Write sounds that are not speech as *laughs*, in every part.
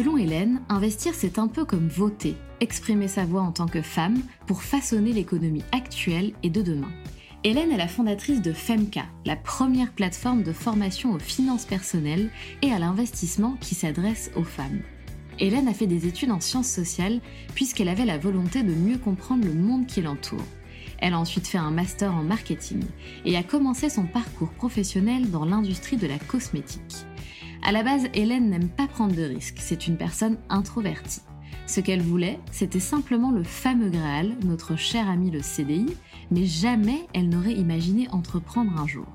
Selon Hélène, investir c'est un peu comme voter, exprimer sa voix en tant que femme pour façonner l'économie actuelle et de demain. Hélène est la fondatrice de FEMCA, la première plateforme de formation aux finances personnelles et à l'investissement qui s'adresse aux femmes. Hélène a fait des études en sciences sociales puisqu'elle avait la volonté de mieux comprendre le monde qui l'entoure. Elle a ensuite fait un master en marketing et a commencé son parcours professionnel dans l'industrie de la cosmétique. À la base, Hélène n'aime pas prendre de risques, c'est une personne introvertie. Ce qu'elle voulait, c'était simplement le fameux Graal, notre cher ami le CDI, mais jamais elle n'aurait imaginé entreprendre un jour.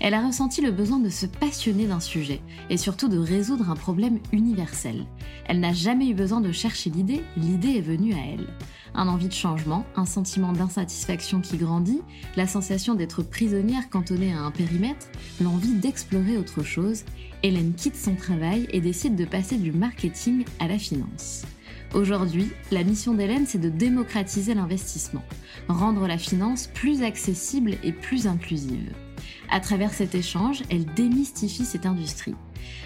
Elle a ressenti le besoin de se passionner d'un sujet et surtout de résoudre un problème universel. Elle n'a jamais eu besoin de chercher l'idée, l'idée est venue à elle. Un envie de changement, un sentiment d'insatisfaction qui grandit, la sensation d'être prisonnière cantonnée à un périmètre, l'envie d'explorer autre chose, Hélène quitte son travail et décide de passer du marketing à la finance. Aujourd'hui, la mission d'Hélène, c'est de démocratiser l'investissement, rendre la finance plus accessible et plus inclusive. À travers cet échange, elle démystifie cette industrie.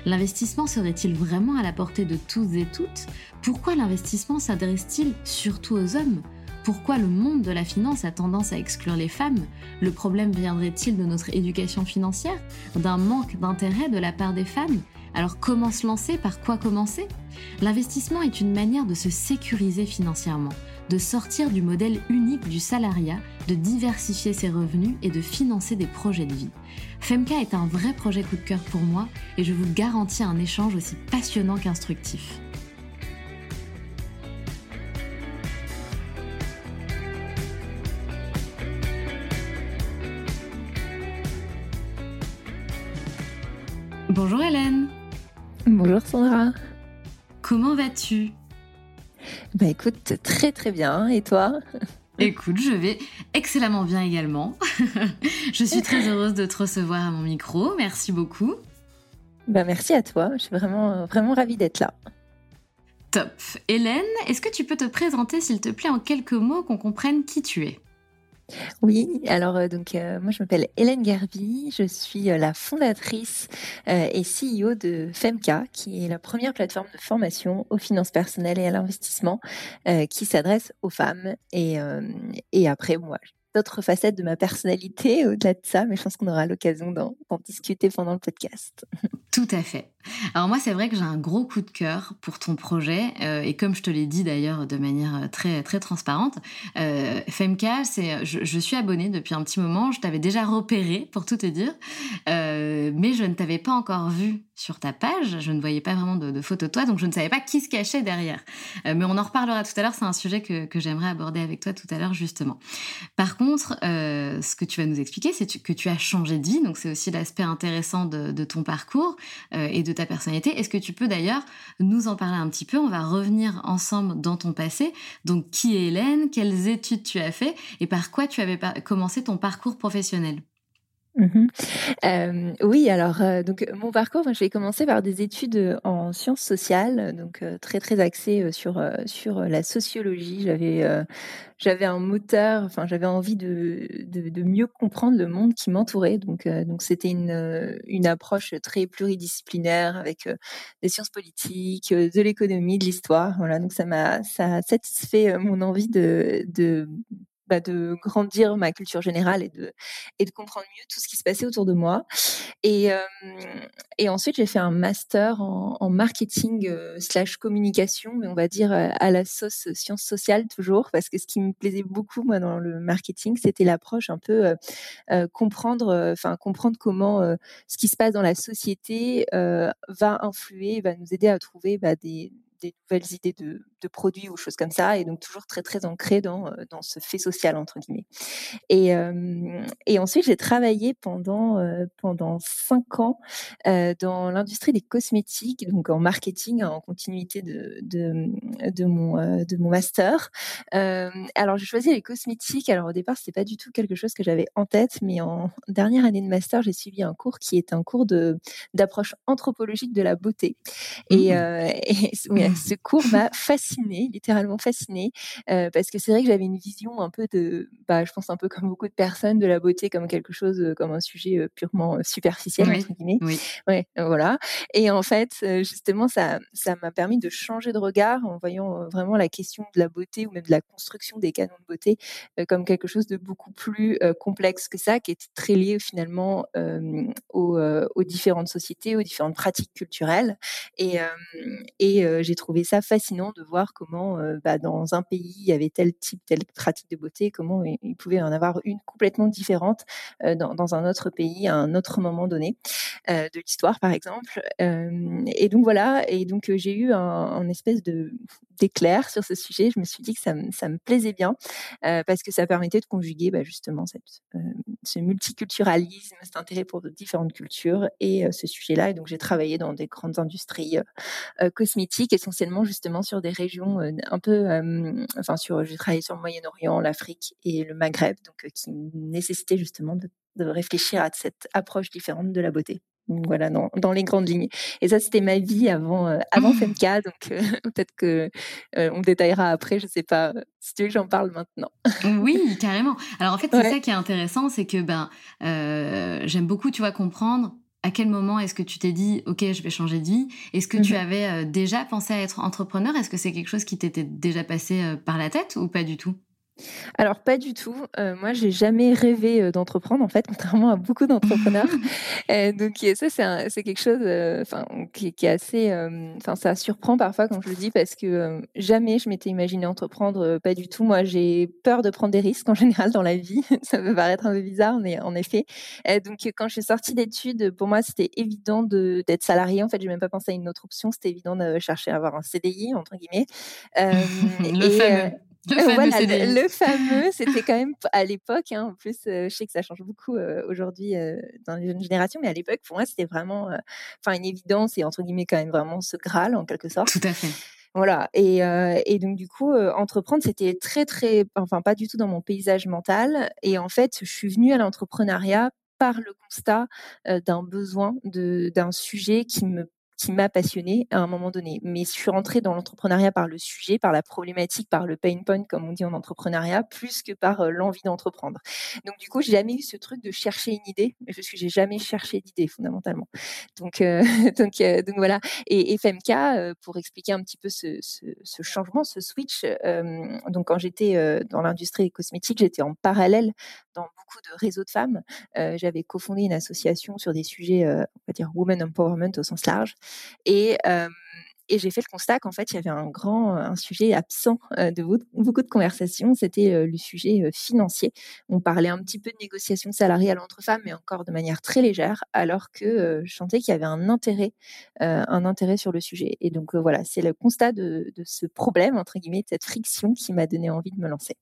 L'investissement serait-il vraiment à la portée de tous et toutes? Pourquoi l'investissement s'adresse-t-il surtout aux hommes? Pourquoi le monde de la finance a tendance à exclure les femmes Le problème viendrait-il de notre éducation financière D'un manque d'intérêt de la part des femmes? Alors comment se lancer? Par quoi commencer? L'investissement est une manière de se sécuriser financièrement, de sortir du modèle unique du salariat, de diversifier ses revenus et de financer des projets de vie. Femka est un vrai projet coup de cœur pour moi et je vous garantis un échange aussi passionnant qu'instructif. Bonjour Hélène. Bonjour Sandra. Comment vas-tu? Bah écoute, très très bien. Et toi? Écoute, je vais excellemment bien également. *laughs* je suis très heureuse de te recevoir à mon micro. Merci beaucoup. Bah merci à toi. Je suis vraiment vraiment ravie d'être là. Top. Hélène, est-ce que tu peux te présenter s'il te plaît en quelques mots qu'on comprenne qui tu es? Oui, alors euh, donc euh, moi je m'appelle Hélène Garbi, je suis euh, la fondatrice et CEO de Femca, qui est la première plateforme de formation aux finances personnelles et à l'investissement qui s'adresse aux femmes. Et, et après, moi, d'autres facettes de ma personnalité au-delà de ça, mais je pense qu'on aura l'occasion d'en discuter pendant le podcast. Tout à fait. Alors moi, c'est vrai que j'ai un gros coup de cœur pour ton projet, euh, et comme je te l'ai dit d'ailleurs de manière euh, très très transparente, euh, Femka, je, suis abonnée depuis un petit moment. Je t'avais déjà repéré pour tout te dire, euh, mais je ne t'avais pas encore vu sur ta page. Je ne voyais pas vraiment de, de photos de toi, donc je ne savais pas qui se cachait derrière. mais on en reparlera tout à l'heure. C'est un sujet que, que j'aimerais aborder avec toi tout à l'heure justement. Par contre, ce que tu vas nous expliquer, c'est que tu as changé de vie, donc c'est aussi l'aspect intéressant de, de ton parcours et de ta personnalité. Est-ce que tu peux d'ailleurs nous en parler un petit peu? On va revenir ensemble dans ton passé. Donc, qui est Hélène? Quelles études tu as fait? Et par quoi tu avais commencé ton parcours professionnel? Mmh oui, alors donc mon parcours, je vais commencer par des études en sciences sociales, donc très très axées sur sur la sociologie. J'avais j'avais un moteur, enfin j'avais envie de, de, mieux comprendre le monde qui m'entourait. Donc donc c'était une une approche très pluridisciplinaire avec des sciences politiques, de l'économie, de l'histoire. Voilà, donc ça m'a ça a satisfait mon envie de de bah, de grandir ma culture générale et de, et de comprendre mieux tout ce qui se passait autour de moi. Et, et ensuite, j'ai fait un master en, marketing slash communication, mais on va dire à la sauce sciences sociales toujours, parce que ce qui me plaisait beaucoup, moi, dans le marketing, c'était l'approche un peu comprendre, enfin, comprendre comment ce qui se passe dans la société va influer, va nous aider à trouver bah, des des nouvelles idées de, produits ou choses comme ça, et donc toujours très très ancré dans, dans ce fait social entre guillemets. Et, et ensuite j'ai travaillé pendant euh, pendant cinq ans euh, dans l'industrie des cosmétiques, donc en marketing en continuité de de, de mon de mon master. alors j'ai choisi les cosmétiques. Alors au départ c'était pas du tout quelque chose que j'avais en tête, mais en dernière année de master j'ai suivi un cours qui est un cours de d'approche anthropologique de la beauté. Et, mmh. et ce cours m'a fascinée, littéralement fascinée, euh, parce que c'est vrai que j'avais une vision un peu de, bah, je pense un peu comme beaucoup de personnes, de la beauté comme quelque chose, euh, comme un sujet purement superficiel entre guillemets. Oui. Ouais, voilà. Et en fait, justement, ça, ça m'a permis de changer de regard en voyant vraiment la question de la beauté ou même de la construction des canons de beauté comme quelque chose de beaucoup plus complexe que ça, qui était très lié finalement aux, aux, différentes sociétés, aux différentes pratiques culturelles. Et, et j'ai trouvé ça fascinant de voir comment, euh, bah, dans un pays, il y avait tel type, telle pratique de beauté, comment il, pouvait en avoir une complètement différente euh, dans, un autre pays, à un autre moment donné euh, de l'histoire, par exemple. et donc voilà, et donc j'ai eu un, espèce de d'éclair sur ce sujet. Je me suis dit que ça, me plaisait bien parce que ça permettait de conjuguer bah, justement ce multiculturalisme, cet intérêt pour différentes cultures et ce sujet-là. Et donc j'ai travaillé dans des grandes industries cosmétiques, essentiellement justement sur des régions un peu, enfin sur, j'ai travaillé sur le Moyen-Orient, l'Afrique et le Maghreb, donc qui nécessitaient justement de, réfléchir à cette approche différente de la beauté. voilà, dans, dans, les grandes lignes. Et ça, c'était ma vie avant, avant *laughs* Femka, donc *laughs* peut-être que on détaillera après. Je sais pas si tu veux que j'en parle maintenant. oui, *laughs* carrément. Alors en fait, c'est ça qui est intéressant, c'est que ben j'aime beaucoup, tu vois, comprendre à quel moment est-ce que tu t'es dit, OK, je vais changer de vie? Est-ce que tu mhm. avais euh, déjà pensé à être entrepreneur? Est-ce que c'est quelque chose qui t'était déjà passé euh, par la tête ou pas du tout? Alors pas du tout. Euh, moi, j'ai jamais rêvé euh, d'entreprendre en fait, *laughs* contrairement à beaucoup d'entrepreneurs. *laughs* Euh, donc ça, c'est quelque chose, enfin, qui, est assez, enfin, ça surprend parfois quand je le dis parce que jamais je m'étais imaginé entreprendre, pas du tout. Moi, j'ai peur de prendre des risques en *laughs* général dans la vie. ça peut paraître un peu bizarre, mais en effet. donc quand je suis sortie d'études, pour moi, c'était évident d'être salarié. En fait, j'ai même pas pensé à une autre option. C'était évident de chercher à avoir un CDI entre guillemets. le. Le fameux, le, fameux, c'était quand même à l'époque. Hein, en plus, euh, je sais que ça change beaucoup euh, aujourd'hui euh, dans les jeunes générations, mais à l'époque, pour moi, c'était vraiment, enfin, une évidence et entre guillemets quand même vraiment ce graal en quelque sorte. Tout à fait. Voilà. Et, et donc du coup, entreprendre, c'était très très, enfin pas du tout dans mon paysage mental. Et en fait, je suis venue à l'entrepreneuriat par le constat d'un besoin d'un sujet qui me qui m'a passionnée à un moment donné. Mais je suis rentrée dans l'entrepreneuriat par le sujet, par la problématique, par le pain point, comme on dit en entrepreneuriat, plus que par euh, l'envie d'entreprendre. Donc du coup, j'ai jamais eu ce truc de chercher une idée, parce que j'ai jamais cherché d'idée fondamentalement. Donc euh, *laughs* donc euh, donc voilà. Et, FMK, pour expliquer un petit peu ce, ce, changement, ce switch. donc quand j'étais dans l'industrie cosmétique, j'étais en parallèle dans beaucoup de réseaux de femmes. J'avais cofondé une association sur des sujets, on va dire women empowerment au sens large. Et, j'ai fait le constat qu'en fait, il y avait un grand un sujet absent de beaucoup de conversations, c'était le sujet financier. On parlait un petit peu de négociation salariale entre femmes, mais encore de manière très légère, alors que je sentais qu'il y avait un intérêt, un intérêt sur le sujet. Et donc voilà, c'est le constat de, de, ce problème, entre guillemets, de cette friction qui m'a donné envie de me lancer.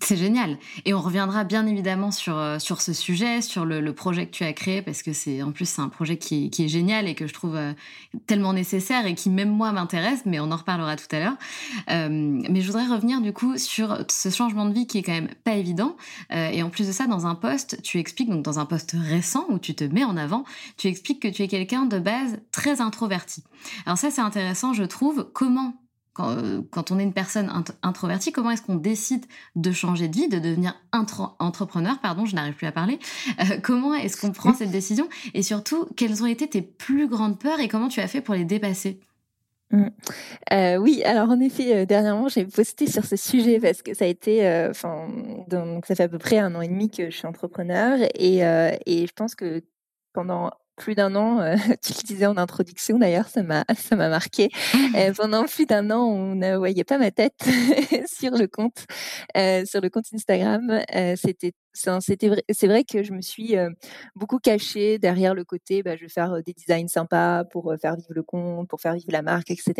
C'est génial. Et on reviendra bien évidemment sur, euh, sur ce sujet, sur le, projet que tu as créé, parce que c'est en plus c'est un projet qui, est génial et que je trouve euh, tellement nécessaire et qui même moi m'intéresse, mais on en reparlera tout à l'heure. Euh, mais je voudrais revenir du coup sur ce changement de vie qui est quand même pas évident. et en plus de ça, dans un poste, tu expliques, donc dans un poste récent où tu te mets en avant, tu expliques que tu es quelqu'un de base très introverti. Alors ça c'est intéressant, je trouve. Comment euh, quand, on est une personne introvertie, comment est-ce qu'on décide de changer de vie, de devenir entrepreneur, pardon, je n'arrive plus à parler. Euh, comment est-ce qu'on prend cette décision Et surtout, quelles ont été tes plus grandes peurs et comment tu as fait pour les dépasser? Mmh. euh, oui, alors en effet, dernièrement, j'ai posté sur ce sujet parce que ça a été, enfin, ça fait à peu près un an et demi que je suis entrepreneur et, et je pense que pendant plus d'un an, euh, *laughs* tu le disais en introduction d'ailleurs, ça m'a *laughs* ça m'a marqué. Euh, pendant plus d'un an, on ne voyait pas ma tête *laughs* sur le compte euh, sur le compte Instagram. C'était c'était vrai, c'est vrai que je me suis beaucoup cachée derrière le côté, bah, je vais faire des designs sympas pour faire vivre le compte, pour faire vivre la marque, etc.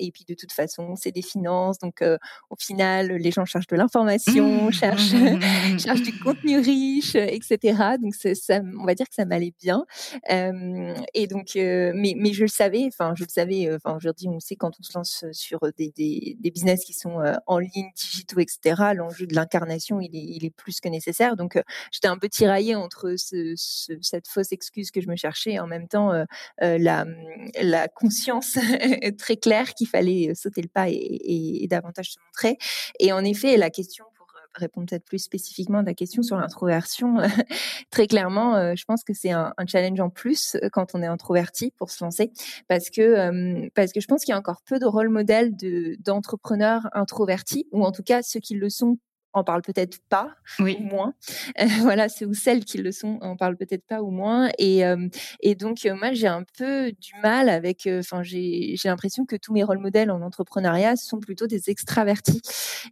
Et puis de toute façon, c'est des finances, donc au final, les gens cherchent de l'information, cherchent, *laughs* *laughs* cherchent du contenu riche, etc. Donc ça, on va dire que ça m'allait bien. et donc, mais, mais je le savais, enfin je le savais, enfin aujourd'hui on sait quand on se lance sur des, des, des business qui sont en ligne, digitaux, etc. L'enjeu de l'incarnation, il est, il est plus que nécessaire. Donc, euh, j'étais un peu tiraillée entre cette fausse excuse que je me cherchais et en même temps euh, euh, la, conscience *laughs* très claire qu'il fallait sauter le pas et, davantage se montrer. Et en effet, la question pour répondre peut-être plus spécifiquement à ta question sur l'introversion, *laughs* très clairement, je pense que c'est un, challenge en plus quand on est introverti pour se lancer, parce que parce que je pense qu'il y a encore peu de rôle modèle d'entrepreneurs introvertis, ou en tout cas ceux qui le sont on parle peut-être pas ou moins. *laughs* Euh, voilà, ceux ou celles qui le sont, on parle peut-être pas ou moins. Et, euh, et donc, euh, moi, j'ai un peu du mal avec, enfin, j'ai l'impression que tous mes rôles modèles en entrepreneuriat sont plutôt des extravertis.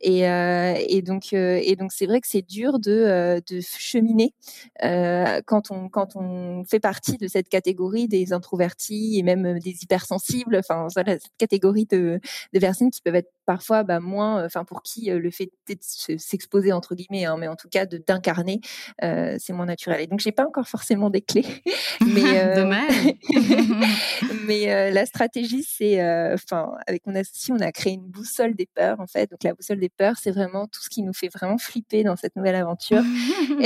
Et, et donc, et donc c'est vrai que c'est dur de, de cheminer quand, on, quand on fait partie de cette catégorie des introvertis et même des hypersensibles. Enfin, voilà, cette catégorie de, de personnes qui peuvent être parfois bah, moins, enfin, pour qui le fait de s'exposer entre guillemets, hein, mais en tout cas de d'incarner, euh, c'est moins naturel. Et donc j'ai pas encore forcément des clés, *laughs* mais euh, *laughs* mais euh, la stratégie, c'est, enfin, avec mon associé, on a créé une boussole des peurs en fait. Donc la boussole des peurs, c'est vraiment tout ce qui nous fait vraiment flipper dans cette nouvelle aventure. *laughs*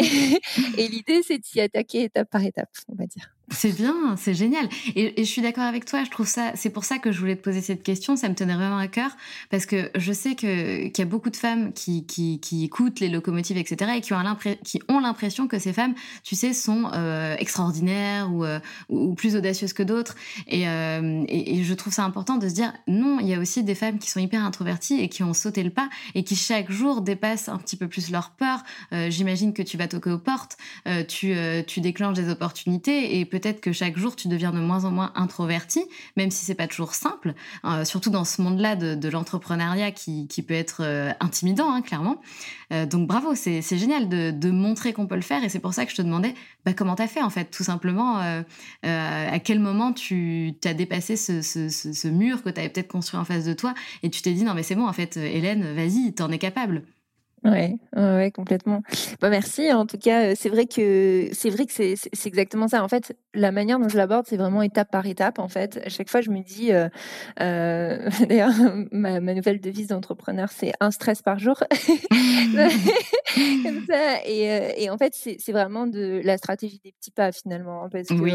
et l'idée, c'est de s'y attaquer étape par étape, on va dire. C'est bien, c'est génial. Et, je suis d'accord avec toi. Je trouve ça, c'est pour ça que je voulais te poser cette question. Ça me tenait vraiment à cœur parce que je sais que qu'il y a beaucoup de femmes qui, qui, écoutent les locomotives, etc., et qui ont qui ont l'impression que ces femmes, tu sais, sont euh, extraordinaires ou, euh, ou plus audacieuses que d'autres. Euh, et, et, je trouve ça important de se dire non. Il y a aussi des femmes qui sont hyper introverties et qui ont sauté le pas et qui chaque jour dépassent un petit peu plus leur peur. J'imagine que tu vas toquer aux portes, tu, tu déclenches des opportunités et peut peut-être que chaque jour tu deviens de moins en moins introverti, même si c'est pas toujours simple, euh, surtout dans ce monde-là de, l'entrepreneuriat qui, peut être euh, intimidant, hein, clairement. Euh, donc bravo, c'est génial de, montrer qu'on peut le faire et c'est pour ça que je te demandais bah, comment tu as fait en fait, tout simplement, à quel moment tu as dépassé ce, mur que tu avais peut-être construit en face de toi et tu t'es dit non mais c'est bon en fait, Hélène, vas-y, t'en es capable. Ouais, ouais, complètement. Bah, merci. En tout cas, euh, c'est vrai que c'est vrai que c'est c'est exactement ça. En fait, la manière dont je l'aborde, c'est vraiment étape par étape. En fait, à chaque fois, je me dis, euh, euh, *laughs* d'ailleurs, ma, ma nouvelle devise d'entrepreneur, c'est un stress par jour. *laughs* Comme ça. Et, et en fait, c'est vraiment de la stratégie des petits pas finalement, hein, parce que oui.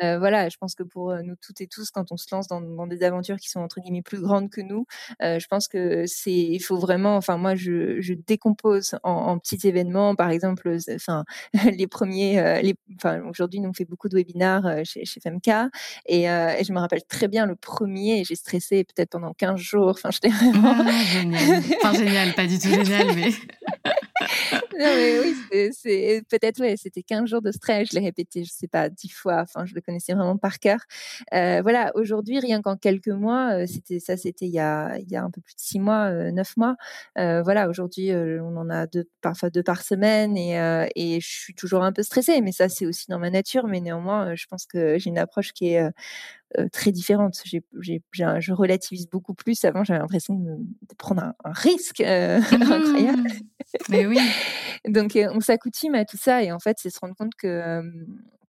voilà, je pense que pour nous toutes et tous, quand on se lance dans, dans des aventures qui sont entre guillemets plus grandes que nous, je pense que c'est il faut vraiment. Enfin, moi, je, je compose en, petits événements. Par exemple, enfin, *laughs* les premiers, euh, les, enfin, aujourd'hui, nous on fait beaucoup de webinaires euh, chez, chez FMK et, euh, et, je me rappelle très bien le premier. J'ai stressé peut-être pendant 15 jours. Enfin, j'étais vraiment. Ah, génial. Enfin, génial, pas du tout génial, mais. *laughs* non, mais oui, c'est peut-être, ouais, c'était 15 jours de stress. Je l'ai répété, je sais pas, 10 fois. Enfin, je le connaissais vraiment par cœur. Euh, voilà, aujourd'hui, rien qu'en quelques mois, c'était ça, c'était il y a, il y a un peu plus de 6 mois, 9 mois. voilà, aujourd'hui, on en a deux, parfois deux par semaine et, euh, et je suis toujours un peu stressée, mais ça c'est aussi dans ma nature. Mais néanmoins, je pense que j'ai une approche qui est euh, euh, très différente. Je relativise beaucoup plus. Avant, j'avais l'impression de, prendre un, risque *laughs* mmh. incroyable. Mais oui. *laughs* Donc, on s'accoutume à tout ça et en fait, c'est se rendre compte que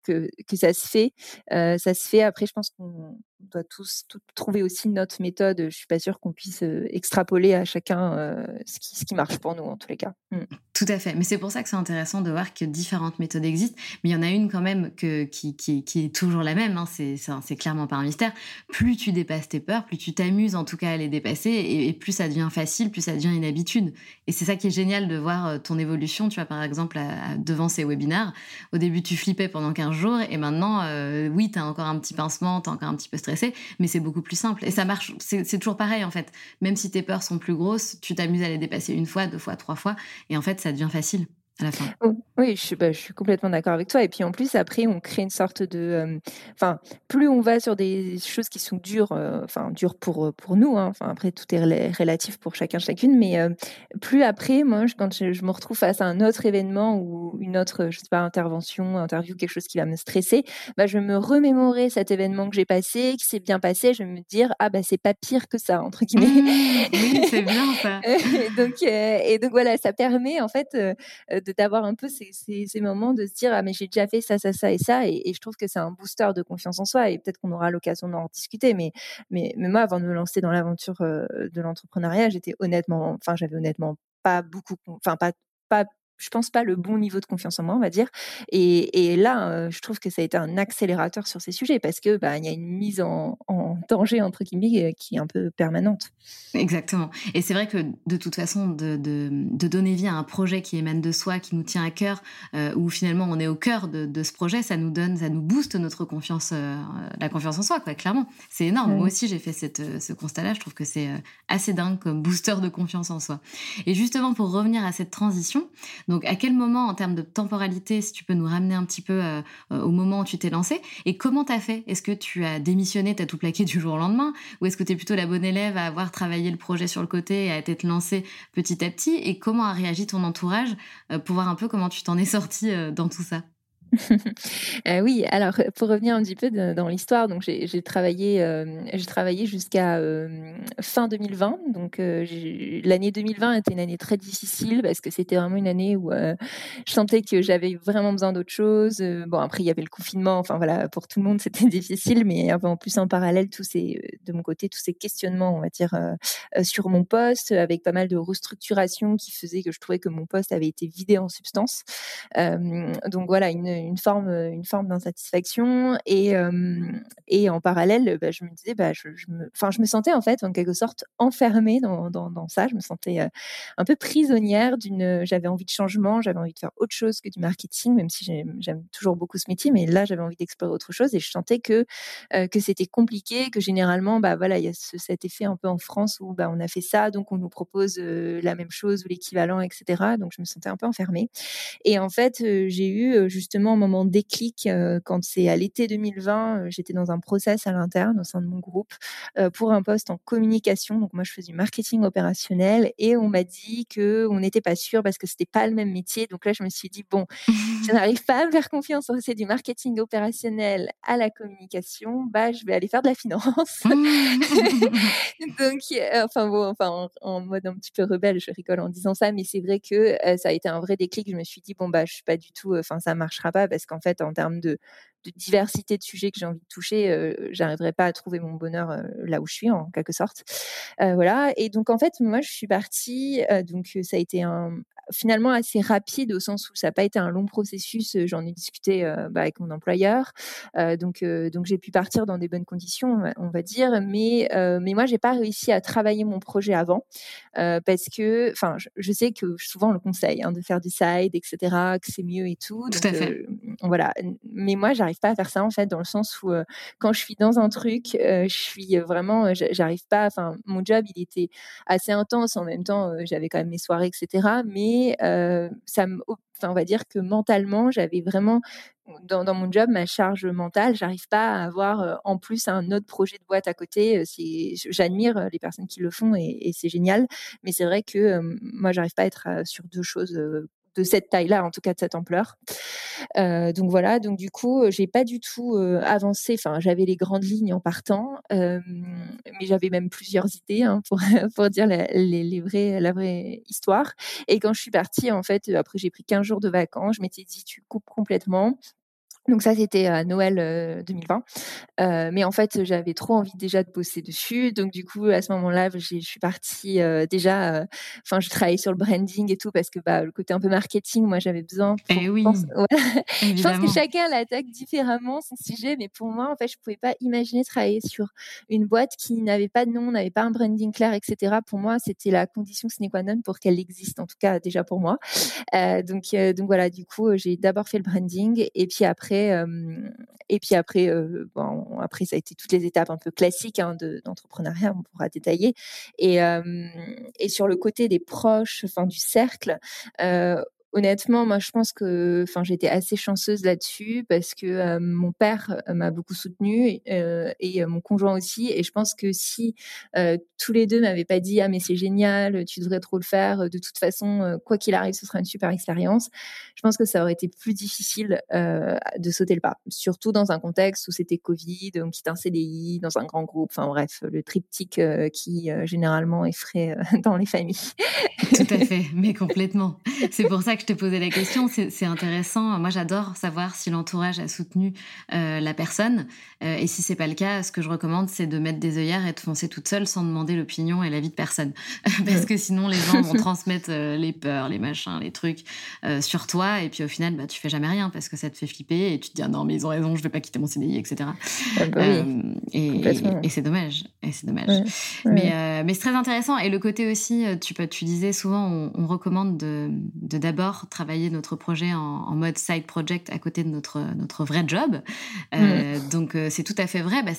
que, que ça se fait. ça se fait. Après, je pense qu'on doit tous trouver aussi notre méthode. Je suis pas sûre qu'on puisse extrapoler à chacun ce, qui, ce qui marche pour nous, en tous les cas. Mmh. Tout à fait. Mais c'est pour ça que c'est intéressant de voir que différentes méthodes existent. Mais il y en a une quand même qui, est toujours la même. Hein. C'est clairement pas un mystère. Plus tu dépasses tes peurs, plus tu t'amuses en tout cas à les dépasser, et, plus ça devient facile, plus ça devient une habitude. Et c'est ça qui est génial de voir ton évolution. Tu vois, par exemple, devant ces webinaires, au début, tu flippais pendant 15 jours, et maintenant, euh, oui, tu as encore un petit pincement, tu es encore un petit peu stressé, mais c'est beaucoup plus simple. Et ça marche, c'est toujours pareil en fait. Même si tes peurs sont plus grosses, tu t'amuses à les dépasser une fois, deux fois, trois fois, et en fait, ça devient facile à la fin. Oui, je suis, bah, je suis complètement d'accord avec toi. Et puis en plus, après, on crée une sorte de. Euh, enfin, plus on va sur des choses qui sont dures, euh, enfin, dures pour, euh, pour nous, hein, enfin, après, tout est relatif pour chacun, chacune, mais plus après, moi, quand je, me retrouve face à un autre événement ou une autre, je sais pas, intervention, interview, quelque chose qui va me stresser, bah, je vais me remémorer cet événement que j'ai passé, qui s'est bien passé, je vais me dire, ah, bah, c'est pas pire que ça, entre guillemets. Mmh, oui, c'est bien ça. *laughs* et, donc, et donc, voilà, ça permet, en fait, d'avoir un peu ces, moments de se dire ah mais j'ai déjà fait ça ça ça et ça et, je trouve que c'est un booster de confiance en soi et peut-être qu'on aura l'occasion d'en discuter mais, mais mais moi avant de me lancer dans l'aventure euh, de l'entrepreneuriat j'étais honnêtement enfin j'avais honnêtement pas beaucoup enfin pas pas je pense pas le bon niveau de confiance en moi, on va dire. Et, là, euh, je trouve que ça a été un accélérateur sur ces sujets parce que bah, il y a une mise en, danger entre guillemets euh, qui est un peu permanente. Exactement. Et c'est vrai que de toute façon, de, donner vie à un projet qui émane de soi, qui nous tient à cœur, euh, où finalement on est au cœur de, ce projet, ça nous donne, ça nous booste notre confiance, la confiance en soi, quoi. Clairement, c'est énorme. Moi aussi, j'ai fait cette, ce constat-là. Je trouve que c'est assez dingue comme booster de confiance en soi. Et justement, pour revenir à cette transition. Donc, à quel moment, en termes de temporalité, si tu peux nous ramener un petit peu euh, euh, au moment où tu t'es lancé, et comment tu as fait? Est-ce que tu as démissionné, tu as tout plaqué du jour au lendemain, ou est-ce que tu es plutôt la bonne élève à avoir travaillé le projet sur le côté et à t'être lancé petit à petit? Et comment a réagi ton entourage euh, pour voir un peu comment tu t'en es sorti dans tout ça? *laughs* Euh, oui, alors pour revenir un petit peu dans l'histoire, donc j'ai travaillé, euh, j'ai travaillé jusqu'à euh, fin 2020. Donc l'année 2020 était une année très difficile parce que c'était vraiment une année où je sentais que j'avais vraiment besoin d'autre chose. bon après il y avait le confinement, enfin voilà pour tout le monde *laughs* c'était difficile, mais en plus en parallèle de mon côté tous ces questionnements, on va dire sur mon poste, avec pas mal de restructuration qui faisaient que je trouvais que mon poste avait été vidé en substance. donc voilà une une forme, une forme d'insatisfaction. Et, et en parallèle, bah, je me disais, bah, je, me, enfin, je me sentais en fait en quelque sorte enfermée dans, dans, ça. Je me sentais un peu prisonnière d'une. J'avais envie de changement, j'avais envie de faire autre chose que du marketing, même si j'aime toujours beaucoup ce métier. Mais là, j'avais envie d'explorer autre chose et je sentais que que c'était compliqué, que généralement, bah voilà, il y a cet effet un peu en France où bah, on a fait ça, donc on nous propose la même chose ou l'équivalent, etc. Donc je me sentais un peu enfermée. Et en fait, j'ai eu justement un moment déclic euh, quand c'est à l'été 2020. Euh, j'étais dans un process à l'interne au sein de mon groupe euh, pour un poste en communication. Donc moi, je faisais du marketing opérationnel et on m'a dit que on n'était pas sûr parce que c'était pas le même métier. Donc là, je me suis dit bon, je *laughs* n'arrive pas à me faire confiance. C'est du marketing opérationnel à la communication. Bah, je vais aller faire de la finance. *laughs* Donc, enfin bon, enfin en, mode un petit peu rebelle, je rigole en disant ça, mais c'est vrai que ça a été un vrai déclic. Je me suis dit bon bah, je suis pas du tout, enfin ça marchera parce qu'en fait, en termes de, diversité de sujets que j'ai envie de toucher, euh, j'arriverai pas à trouver mon bonheur là où je suis, en quelque sorte. Voilà. Et donc, en fait, moi, je suis partie. donc, ça a été un, finalement assez rapide au sens où ça n'a pas été un long processus. J'en ai discuté bah, avec mon employeur, donc donc j'ai pu partir dans des bonnes conditions, on va dire. Mais mais moi j'ai pas réussi à travailler mon projet avant parce que, enfin, je, sais que souvent on le conseille hein, de faire du side, etc., que c'est mieux et tout. Tout à fait. voilà. Mais moi j'arrive pas à faire ça en fait dans le sens où quand je suis dans un truc, je suis vraiment, j'arrive pas. Enfin, mon job il était assez intense en même temps. j'avais quand même mes soirées, etc. Mais ça me, enfin, on va dire que mentalement, j'avais vraiment dans, mon job ma charge mentale. J'arrive pas à avoir en plus un autre projet de boîte à côté. J'admire les personnes qui le font et, c'est génial, mais c'est vrai que moi, j'arrive pas à être sur deux choses de cette taille-là, en tout cas de cette ampleur. donc voilà, donc du coup, j'ai pas du tout avancé. Enfin, j'avais les grandes lignes en partant, mais j'avais même plusieurs idées hein, pour *laughs* pour dire les, vrais, la vraie histoire. Et quand je suis partie, en fait, après j'ai pris 15 jours de vacances, je m'étais dit tu coupes complètement. Donc ça, c'était à Noël 2020. Euh, mais en fait, j'avais trop envie déjà de bosser dessus. Donc du coup, à ce moment-là, je suis partie déjà. Enfin, je travaillais sur le branding et tout parce que bah, le côté un peu marketing, moi, j'avais besoin. Pour, eh oui. *laughs* je pense que chacun l'attaque différemment son sujet, mais pour moi, en fait, je pouvais pas imaginer travailler sur une boîte qui n'avait pas de nom, n'avait pas un branding clair, etc. Pour moi, c'était la condition sine qua non pour qu'elle existe, en tout cas déjà pour moi. Donc donc voilà, du coup, j'ai d'abord fait le branding et puis après et puis après, après ça a été toutes les étapes un peu classiques hein, d'entrepreneuriat, on pourra détailler. Et, sur le côté des proches, du cercle, honnêtement, moi, je pense que, j'étais assez chanceuse là-dessus parce que euh, mon père euh, m'a beaucoup soutenue euh, et mon conjoint aussi. Et je pense que si tous les deux m'avaient pas dit ah mais c'est génial, tu devrais trop le faire. De toute façon, quoi qu'il arrive, ce sera une super expérience. Je pense que ça aurait été plus difficile de sauter le pas, surtout dans un contexte où c'était Covid, on quitte un CDI dans un grand groupe. Enfin bref, le triptyque qui généralement effraie *laughs* dans les familles. Tout à fait, mais complètement. C'est pour ça que je te posais la question. C'est intéressant. Moi, j'adore savoir si l'entourage a soutenu euh, la personne. Euh, et si c'est pas le cas, ce que je recommande, c'est de mettre des œillères et de foncer toute seule sans demander l'opinion et l'avis de personne. *laughs* Parce que sinon, les gens vont *laughs* transmettre euh, les peurs, les machins, les trucs sur toi. Et puis au final, bah, tu fais jamais rien parce que ça te fait flipper et tu te dis ah non, mais ils ont raison, je vais pas quitter mon CDI, etc. Ah bah et, c'est dommage. Et c'est dommage. Mais, mais c'est très intéressant. Et le côté aussi, tu, tu disais souvent, on, on recommande de d'abord travailler notre projet en, mode side project à côté de notre, notre vrai job. Euh, mm. Donc, euh, c'est tout à fait vrai. Bah,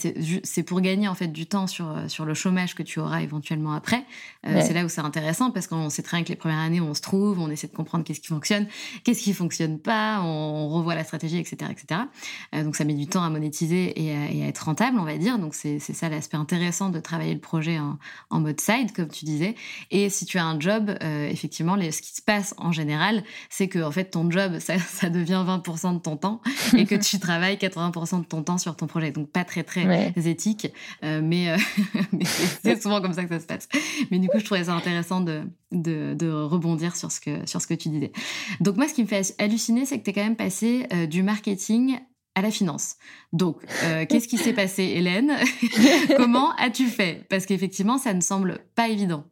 c'est pour gagner en fait du temps sur, sur le chômage que tu auras éventuellement après. Euh, c'est là où c'est intéressant parce qu'on sait très bien que les premières années, on se trouve, on essaie de comprendre qu'est-ce qui fonctionne, qu'est-ce qui fonctionne pas, on, revoit la stratégie, etc. etc. donc, ça met du temps à monétiser et à, être rentable, on va dire. Donc, c'est ça l'aspect intéressant de travailler le projet en, en, mode side, comme tu disais. Et si tu as un job, effectivement, les, ce qui se passe en général, c'est que en fait ton job ça, *laughs* devient 20% de ton temps et que tu travailles 80% de ton temps sur ton projet. Donc pas très très éthique, euh, mais, euh, *laughs* mais c'est souvent comme ça que ça se passe. Mais du coup, je trouvais ça intéressant de, de, rebondir sur ce, que, sur ce que tu disais. Donc moi, ce qui me fait halluciner, c'est que tu es quand même passé euh, du marketing à la finance. Donc, qu'est-ce qui s'est passé, Hélène? *laughs* Comment as-tu fait? Parce qu'effectivement, ça ne semble pas évident.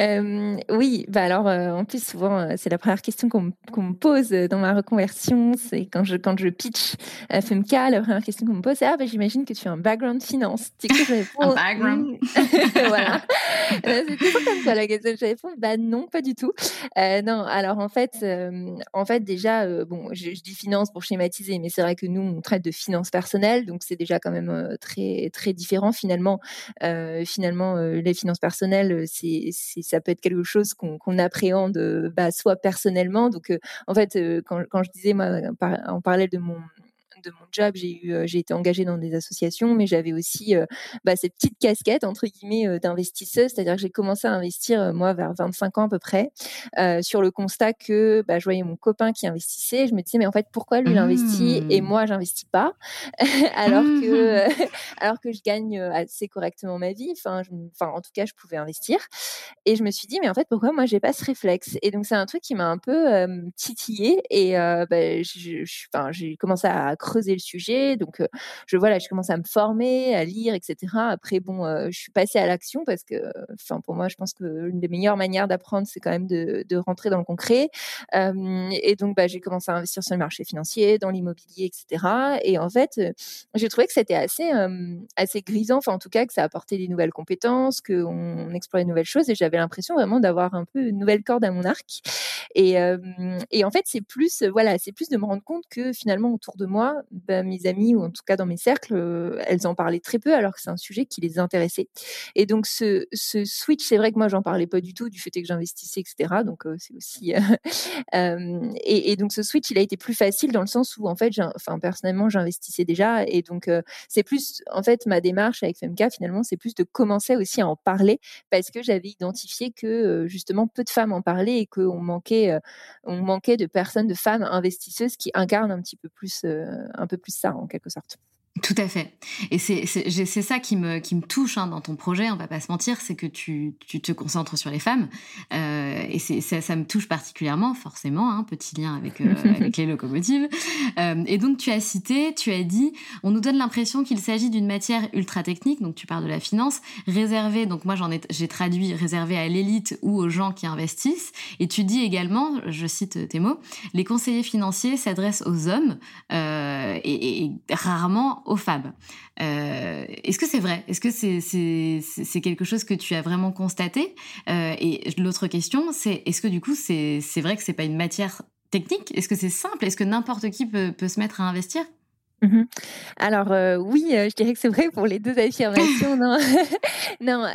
Euh, oui, bah alors euh, en plus souvent euh, c'est la première question qu'on me pose dans ma reconversion, c'est quand je quand je pitch à FMK, la première question qu'on me pose c'est ah bah j'imagine que tu as un background finance. Tu sais que je réponds un background. *laughs* voilà. c'est toujours comme ça la question. Je réponds bah non pas du tout. non alors en fait en fait déjà bon je, je, dis finance pour schématiser mais c'est vrai que nous on traite de finance personnelle donc c'est déjà quand même très très différent finalement finalement les finances personnelles c'est ça peut être quelque chose qu'on appréhende bah, soit personnellement. Donc, en fait, quand, quand, je disais, moi, on parlait de mon de mon job, j'ai eu, j'ai été engagée dans des associations, mais j'avais aussi bah, cette petite casquette entre guillemets d'investisseuse, c'est-à-dire que j'ai commencé à investir moi vers 25 ans à peu près, sur le constat que bah, je voyais mon copain qui investissait, je me disais mais en fait pourquoi lui il investit et mmh. moi j'investis pas, *laughs* alors que mmh. *laughs* alors que je gagne assez correctement ma vie, enfin, enfin en tout cas je pouvais investir, et je me suis dit mais en fait pourquoi moi j'ai pas ce réflexe, et donc c'est un truc qui m'a un peu titillé et bah, j'ai commencé à creuser le sujet. Donc, je voilà, je commence à me former, à lire, etc. Après, bon, je suis passée à l'action parce que, enfin, pour moi, je pense que l'une des meilleures manières d'apprendre, c'est quand même de, rentrer dans le concret. et donc, bah, j'ai commencé à investir sur le marché financier, dans l'immobilier, etc. Et en fait, j'ai trouvé que c'était assez, assez grisant, enfin, en tout cas, que ça apportait des nouvelles compétences, qu'on explorait de nouvelles choses. Et j'avais l'impression vraiment d'avoir un peu une nouvelle corde à mon arc. Et, en fait, c'est plus, voilà, c'est plus de me rendre compte que finalement, autour de moi, bah, mes amis ou en tout cas dans mes cercles, elles en parlaient très peu alors que c'est un sujet qui les intéressait. Et donc ce, ce switch, c'est vrai que moi j'en parlais pas du tout du fait que j'investissais, etc. Donc c'est aussi *laughs* et, et, donc ce switch, il a été plus facile dans le sens où en fait, enfin personnellement, j'investissais déjà et donc c'est plus en fait ma démarche avec FMK finalement, c'est plus de commencer aussi à en parler parce que j'avais identifié que justement peu de femmes en parlaient et qu'on manquait, on manquait de personnes, de femmes investisseuses qui incarnent un petit peu plus, un peu plus ça en quelque sorte. Tout à fait. Et c'est ça qui me, qui me touche hein, dans ton projet, on va pas se mentir, c'est que tu, tu, te concentres sur les femmes. Euh, et ça, ça me touche particulièrement, forcément, hein, petit lien avec, euh, *laughs* avec les locomotives. Euh, et donc tu as cité, tu as dit, on nous donne l'impression qu'il s'agit d'une matière ultra technique, donc tu parles de la finance, réservée, donc moi j'en ai, j'ai traduit réservée à l'élite ou aux gens qui investissent. Et tu dis également, je cite tes mots, les conseillers financiers s'adressent aux hommes et, et rarement aux femmes. Euh, est-ce que c'est vrai? Est-ce que c'est quelque chose que tu as vraiment constaté? Euh, Et l'autre question, c'est est-ce que du coup, c'est vrai que c'est pas une matière technique? Est-ce que c'est simple? Est-ce que n'importe qui peut, peut se mettre à investir? Mmh Alors oui, je dirais que c'est vrai pour les deux affirmations. *laughs* non, *laughs* non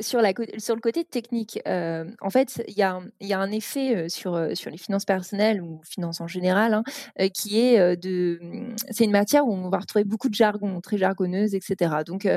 sur, la, sur le côté technique, en fait, il y a, y a un effet sur, sur les finances personnelles ou finances en général, hein, qui est de... Mmh, c'est une matière où on va retrouver beaucoup de jargon, très jargonneuse, etc. Donc,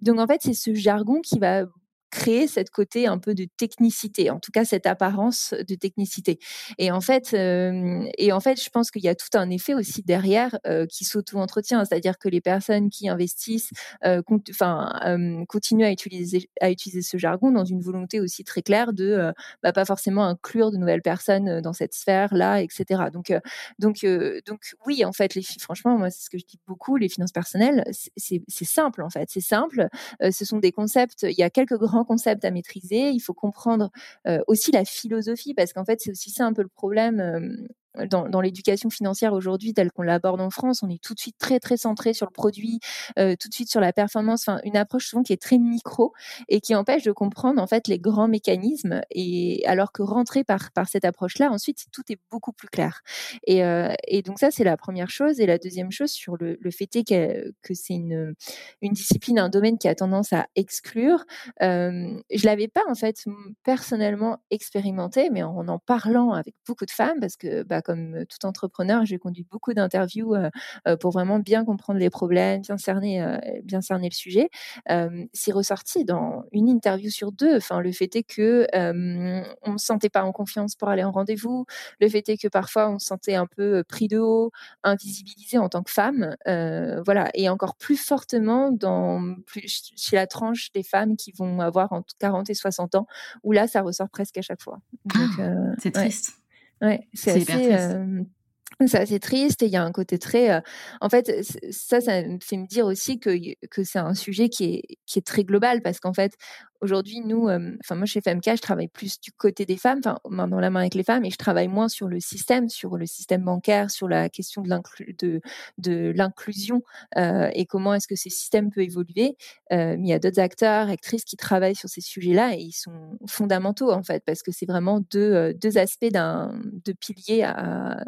donc en fait, c'est ce jargon qui va créer cette côté un peu de technicité, en tout cas cette apparence de technicité. Et en fait, euh, et en fait, je pense qu'il y a tout un effet aussi derrière euh, qui s'auto-entretient, c'est-à-dire que les personnes qui investissent, euh, continuent à utiliser à utiliser ce jargon dans une volonté aussi très claire de bah, pas forcément inclure de nouvelles personnes dans cette sphère-là, etc. Donc, donc, donc, oui, en fait, les franchement, moi, c'est ce que je dis beaucoup, les finances personnelles, c'est simple en fait, c'est simple. ce sont des concepts. Il y a quelques grands concept à maîtriser. Il faut comprendre euh, aussi la philosophie parce qu'en fait, c'est aussi ça un peu le problème. Dans, l'éducation financière aujourd'hui, telle qu'on l'aborde en France, on est tout de suite très très centré sur le produit, euh, tout de suite sur la performance. Enfin, une approche souvent qui est très micro et qui empêche de comprendre en fait les grands mécanismes. Et alors que rentrer par par cette approche-là, ensuite tout est beaucoup plus clair. Et, euh, et donc ça c'est la première chose. Et la deuxième chose sur le, le fait que, que c'est une une discipline, un domaine qui a tendance à exclure. Euh, je l'avais pas en fait personnellement expérimenté, mais en en parlant avec beaucoup de femmes parce que bah, comme tout entrepreneur, j'ai conduit beaucoup d'interviews pour vraiment bien comprendre les problèmes, bien cerner, bien cerner le sujet. c'est ressorti dans une interview sur deux. Enfin, le fait est que on ne se sentait pas en confiance pour aller en rendez-vous. Le fait est que parfois on se sentait un peu pris de haut, invisibilisé en tant que femme. voilà, et encore plus fortement dans plus, chez la tranche des femmes qui vont avoir entre 40 et 60 ans, où là, ça ressort presque à chaque fois. Ah, c'est triste. Ouais, c'est assez, euh, c'est assez triste et il y a un côté très. Euh, en fait, ça, ça me fait me dire aussi que, que c'est un sujet qui est, qui est très global parce qu'en fait, Aujourd'hui, nous, enfin moi chez FMK, je travaille plus du côté des femmes, enfin main dans la main avec les femmes, et je travaille moins sur le système, sur le système bancaire, sur la question de l'inclusion euh, et comment est-ce que ces systèmes peuvent évoluer. mais il y a d'autres acteurs, actrices qui travaillent sur ces sujets-là et ils sont fondamentaux en fait parce que c'est vraiment deux, deux aspects d'un de piliers à,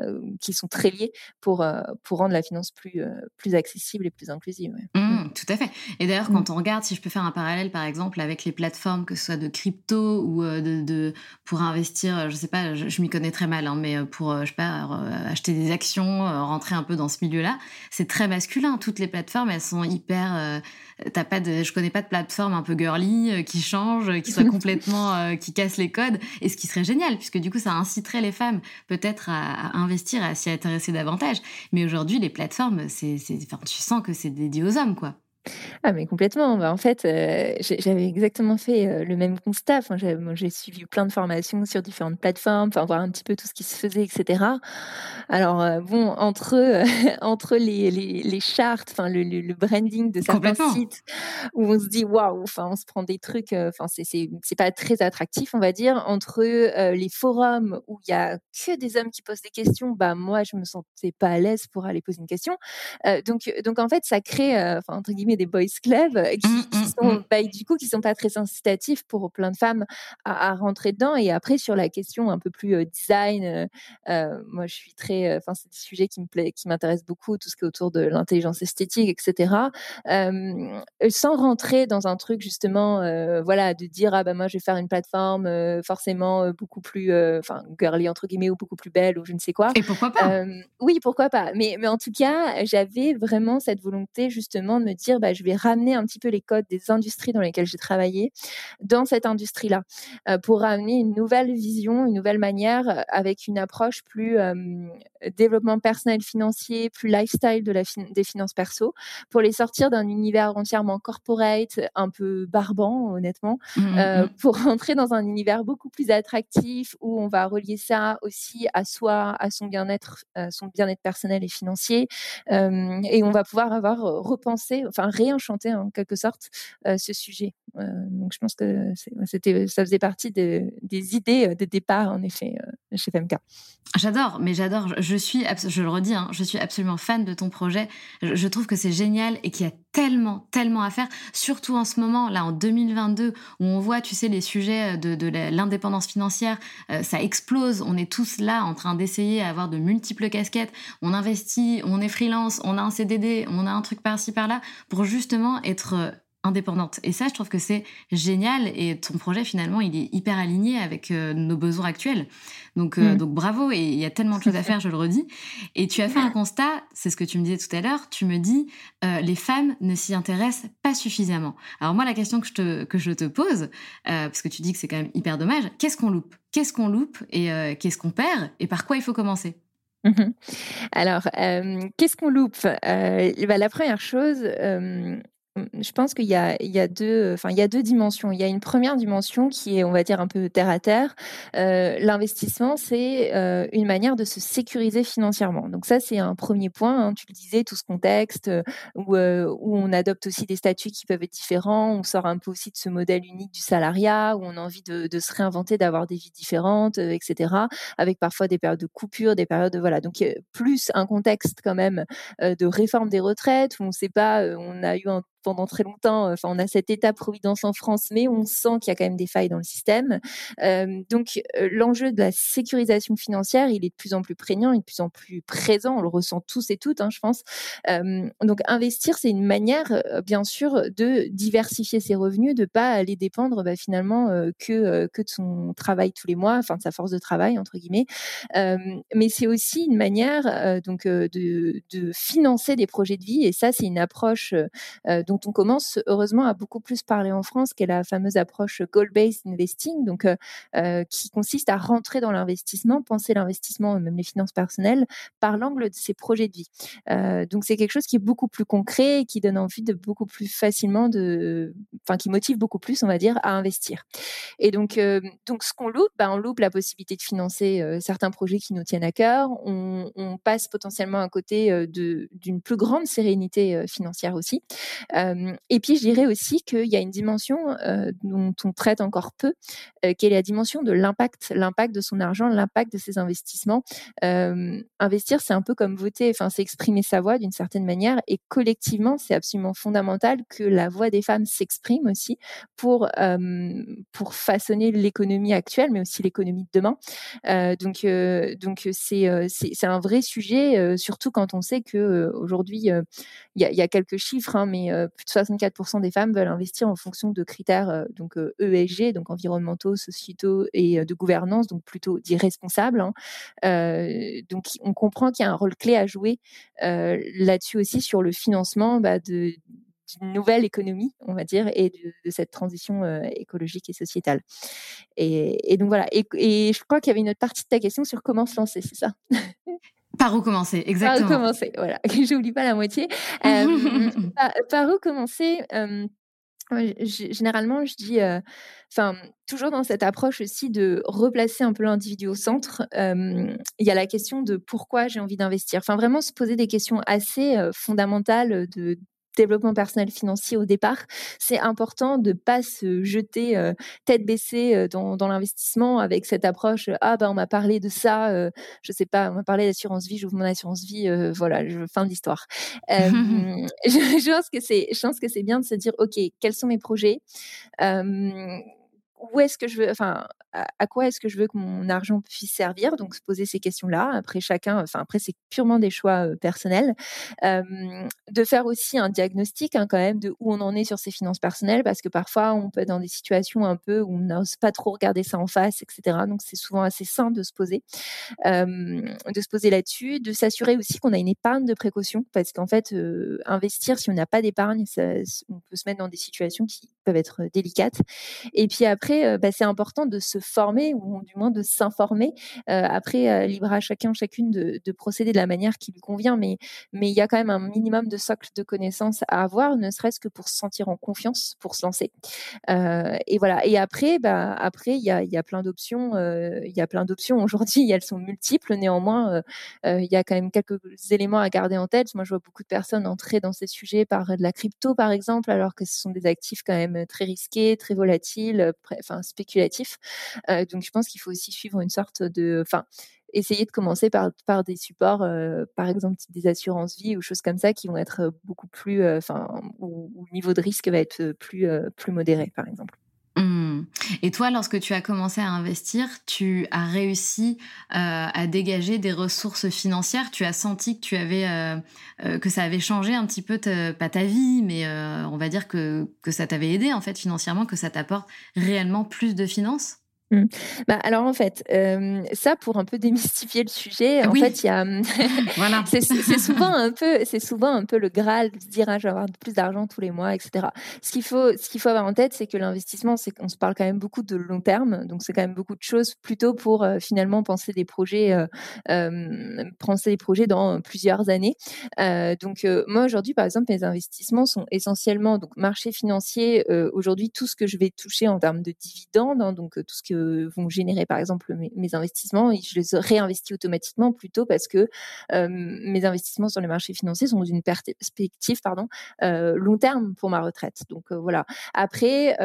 qui sont très liés pour pour rendre la finance plus plus accessible et plus inclusive. Mmh, tout à fait. Et d'ailleurs, mmh. quand on regarde, si je peux faire un parallèle par exemple avec les plateformes, que ce soit de crypto ou euh, de, pour investir, euh, je sais pas, je, m'y connais très mal, hein, mais euh, pour, je sais pas, acheter des actions, rentrer un peu dans ce milieu-là, c'est très masculin. Toutes les plateformes, elles sont hyper. t'as pas de, je connais pas de plateforme un peu girly qui change, qui soit *laughs* complètement, qui casse les codes, et ce qui serait génial, puisque du coup, ça inciterait les femmes peut-être à, investir, à s'y intéresser davantage. Mais aujourd'hui, les plateformes, c'est, enfin, tu sens que c'est dédié aux hommes, quoi. Ah mais complètement. Bah, en fait, euh, j'avais exactement fait euh, le même constat. Enfin, j'ai suivi plein de formations sur différentes plateformes, enfin voir un petit peu tout ce qui se faisait, etc. Alors euh, bon, entre *laughs* entre les, les, les charts, enfin le, le, branding de certains sites où on se dit waouh, enfin on se prend des trucs, enfin c'est c'est pas très attractif, on va dire. Entre les forums où il y a que des hommes qui posent des questions, bah moi je me sentais pas à l'aise pour aller poser une question. donc donc en fait ça crée, enfin entre guillemets des boys clubs qui, mmh, qui sont, mmh, bah, du coup, qui sont pas très incitatifs pour plein de femmes à, à, rentrer dedans. Et après, sur la question un peu plus design, moi, je suis très, enfin, c'est des sujets qui me plaît, qui m'intéressent beaucoup, tout ce qui est autour de l'intelligence esthétique, etc. sans rentrer dans un truc justement, voilà, de dire ah ben moi je vais faire une plateforme forcément beaucoup plus, enfin girly entre guillemets ou beaucoup plus belle ou je ne sais quoi. Et pourquoi pas? Oui, pourquoi pas. Mais mais en tout cas, j'avais vraiment cette volonté justement de me dire bah je vais ramener un petit peu les codes des industries dans lesquelles j'ai travaillé dans cette industrie-là pour ramener une nouvelle vision, une nouvelle manière avec une approche plus développement personnel financier, plus lifestyle de la des finances perso, pour les sortir d'un univers entièrement corporate, un peu barbant, honnêtement, mmh, euh, mmh. pour rentrer dans un univers beaucoup plus attractif où on va relier ça aussi à soi, à son bien-être, euh, son bien-être personnel et financier, euh, et on va pouvoir avoir repensé, enfin réenchanté en quelque sorte ce sujet. donc je pense que c'était, ça faisait partie des idées de départ en effet chez FMK. J'adore, mais j'adore. Je suis, je le redis, hein, je suis absolument fan de ton projet. Je, trouve que c'est génial et qu'il y a tellement, tellement à faire, surtout en ce moment, là, en 2022, où on voit, tu sais, les sujets de, l'indépendance financière, euh, ça explose. On est tous là en train d'essayer à avoir de multiples casquettes. On investit, on est freelance, on a un CDD, on a un truc par-ci, par-là, pour justement être euh, indépendante. Et ça, je trouve que c'est génial. Et ton projet, finalement, il est hyper aligné avec euh, nos besoins actuels. Donc, euh, mm. donc bravo. Et il y a tellement de choses à faire, je le redis. Et tu as fait un constat, c'est ce que tu me disais tout à l'heure. Tu me dis, euh, les femmes ne s'y intéressent pas suffisamment. Alors moi, la question que je te, que je te pose, parce que tu dis que c'est quand même hyper dommage, qu'est-ce qu'on loupe? Qu'est-ce qu'on loupe et qu'est-ce qu'on perd? Et par quoi il faut commencer? Mm-hmm. alors, qu'est-ce qu'on loupe? Bah, La première chose, je pense qu'il y a, deux, enfin, il y a deux dimensions. Il y a une première dimension qui est, on va dire, un peu terre à terre. Euh, l'investissement, c'est euh, une manière de se sécuriser financièrement. Donc ça, c'est un premier point. Hein. tu le disais, tout ce contexte euh, où, on adopte aussi des statuts qui peuvent être différents. On sort un peu aussi de ce modèle unique du salariat où on a envie de, de se réinventer, d'avoir des vies différentes, etc. Avec parfois des périodes de coupure, des périodes de voilà. Donc plus un contexte quand même de réforme des retraites où on ne sait pas, on a eu un pendant très longtemps. Enfin, on a cet état-providence en France, mais on sent qu'il y a quand même des failles dans le système. Euh, donc, euh, l'enjeu de la sécurisation financière, il est de plus en plus prégnant, il est de plus en plus présent. On le ressent tous et toutes, hein, je pense. Euh, donc, investir, c'est une manière, bien sûr, de diversifier ses revenus, de pas aller dépendre bah, finalement que que de son travail tous les mois, enfin de sa force de travail entre guillemets. mais c'est aussi une manière donc de financer des projets de vie, et ça, c'est une approche dont on commence heureusement à beaucoup plus parler en France, qui est la fameuse approche goal-based investing, donc euh, euh, qui consiste à rentrer dans l'investissement, penser l'investissement, même les finances personnelles, par l'angle de ses projets de vie. Euh, donc c'est quelque chose qui est beaucoup plus concret, et qui donne envie de beaucoup plus facilement de, enfin qui motive beaucoup plus, on va dire, à investir. Et donc donc ce qu'on loupe, ben, on loupe la possibilité de financer certains projets qui nous tiennent à cœur. On, passe potentiellement à côté d'une plus grande sérénité financière aussi et puis, je dirais aussi qu'il y a une dimension dont on traite encore peu, qui est la dimension de l'impact, l'impact de son argent, l'impact de ses investissements. investir, c'est un peu comme voter, enfin, c'est exprimer sa voix d'une certaine manière, et collectivement, c'est absolument fondamental que la voix des femmes s'exprime aussi pour pour façonner l'économie actuelle, mais aussi l'économie de demain. donc, donc c'est c'est un vrai sujet, surtout quand on sait que aujourd'hui il y, a quelques chiffres, hein, mais plus de 64% des femmes veulent investir en fonction de critères euh, donc ESG, euh, e donc environnementaux, sociétaux et euh, de gouvernance, donc plutôt dits responsables. Hein. donc on comprend qu'il y a un rôle clé à jouer là-dessus aussi sur le financement bah, de d'une nouvelle économie, on va dire, et de, cette transition écologique et sociétale. Et, donc voilà. Et je crois qu'il y avait une autre partie de ta question sur comment se lancer, c'est ça? Par où commencer, exactement. *laughs* *laughs* Par où commencer, voilà. J'oublie pas la moitié. Euh, par, où commencer euh, Généralement, je dis, euh, enfin, toujours dans cette approche aussi de replacer un peu l'individu au centre. Il y a la question de pourquoi j'ai envie d'investir. Enfin, vraiment se poser des questions assez fondamentales de développement personnel financier au départ, c'est important de pas se jeter euh, tête baissée euh, dans, dans l'investissement avec cette approche ah ben on m'a parlé de ça, euh, je sais pas, on m'a parlé d'assurance vie, j'ouvre mon assurance vie, voilà, je, fin de l'histoire. *laughs* *laughs* je, je, pense que c'est, je pense que c'est bien de se dire ok, quels sont mes projets? Où est-ce que je veux, enfin, à, quoi est-ce que je veux que mon argent puisse servir? Donc, se poser ces questions-là. Après, chacun, enfin, après, c'est purement des choix personnels. de faire aussi un diagnostic, hein, quand même, de où on en est sur ses finances personnelles, parce que parfois, on peut être dans des situations un peu où on n'ose pas trop regarder ça en face, etc. Donc, c'est souvent assez sain de se poser, de se poser là-dessus, de s'assurer aussi qu'on a une épargne de précaution, parce qu'en fait, investir, si on n'a pas d'épargne, on peut se mettre dans des situations qui peuvent être délicates. Et puis après, bah, c'est important de se former ou du moins de s'informer. Après, libre à chacun, chacune de, procéder de la manière qui lui convient, mais mais il y a quand même un minimum de socle de connaissances à avoir, ne serait-ce que pour se sentir en confiance, pour se lancer. Et voilà. Et après, bah après, il y a, y a plein d'options. Il y a plein d'options aujourd'hui. *laughs* Elles sont multiples. Néanmoins, il y a quand même quelques éléments à garder en tête. Moi, je vois beaucoup de personnes entrer dans ces sujets par de la crypto, par exemple, alors que ce sont des actifs quand même très risqués, très volatiles, enfin spéculatifs. Euh, donc je pense qu'il faut aussi suivre une sorte de, enfin essayer de commencer par, par des supports, euh, par exemple des assurances vie ou choses comme ça, qui vont être beaucoup plus, euh, enfin, où, le niveau de risque va être plus, plus modéré, par exemple. Mmh. Et toi, lorsque tu as commencé à investir, tu as réussi à dégager des ressources financières? Tu as senti que tu avais que ça avait changé un petit peu pas ta vie, mais on va dire que, que ça t'avait aidé en fait financièrement, que ça t'apporte réellement plus de finances? Mmh. Bah, alors en fait, ça pour un peu démystifier le sujet, en fait, il y a, *laughs* *laughs* voilà. c'est souvent *laughs* un peu, c'est souvent un peu le graal de se dire ah, je vais avoir plus d'argent tous les mois, etc. Ce qu'il faut, ce qu'il faut avoir en tête, c'est que l'investissement, c'est qu'on se parle quand même beaucoup de long terme, donc c'est quand même beaucoup de choses plutôt pour finalement penser des projets, euh, penser des projets dans plusieurs années. Euh, donc moi aujourd'hui, par exemple, mes investissements sont essentiellement donc marché financier. aujourd'hui, tout ce que je vais toucher en termes de dividendes, hein, donc tout ce que vont générer par exemple mes, investissements, et je les réinvestis automatiquement plutôt parce que euh, mes investissements sur les marchés financiers sont dans une perspective pardon, euh, long terme pour ma retraite. Donc euh, voilà. Après,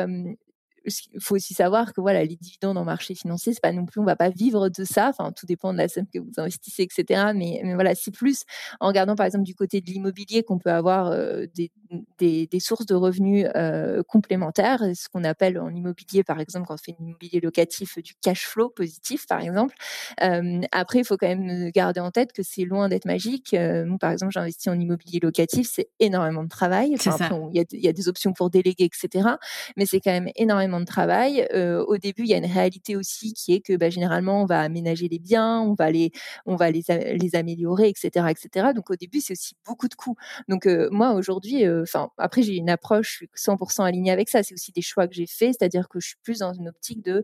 il faut aussi savoir que voilà, les dividendes en marché financier, c'est pas non plus, on va pas vivre de ça. Enfin, tout dépend de la somme que vous investissez, etc. Mais, mais voilà, c'est plus en regardant par exemple du côté de l'immobilier qu'on peut avoir euh, des, des, des, sources de revenus euh, complémentaires, ce qu'on appelle en immobilier, par exemple, quand on fait immobilier locatif, du cash flow positif, par exemple. Euh, après, il faut quand même garder en tête que c'est loin d'être magique. moi, par exemple, j'investis en immobilier locatif, c'est énormément de travail. Enfin, il y, y, a des options pour déléguer, etc. Mais c'est quand même énormément de travail. Euh, au début, il y a une réalité aussi qui est que bah, généralement, on va aménager les biens, on va les, on va les, les améliorer, etc., etc. Donc au début, c'est aussi beaucoup de coûts. Donc euh, moi aujourd'hui, euh, enfin après j'ai une approche, je suis 100% alignée avec ça. C'est aussi des choix que j'ai faits, c'est-à-dire que je suis plus dans une optique de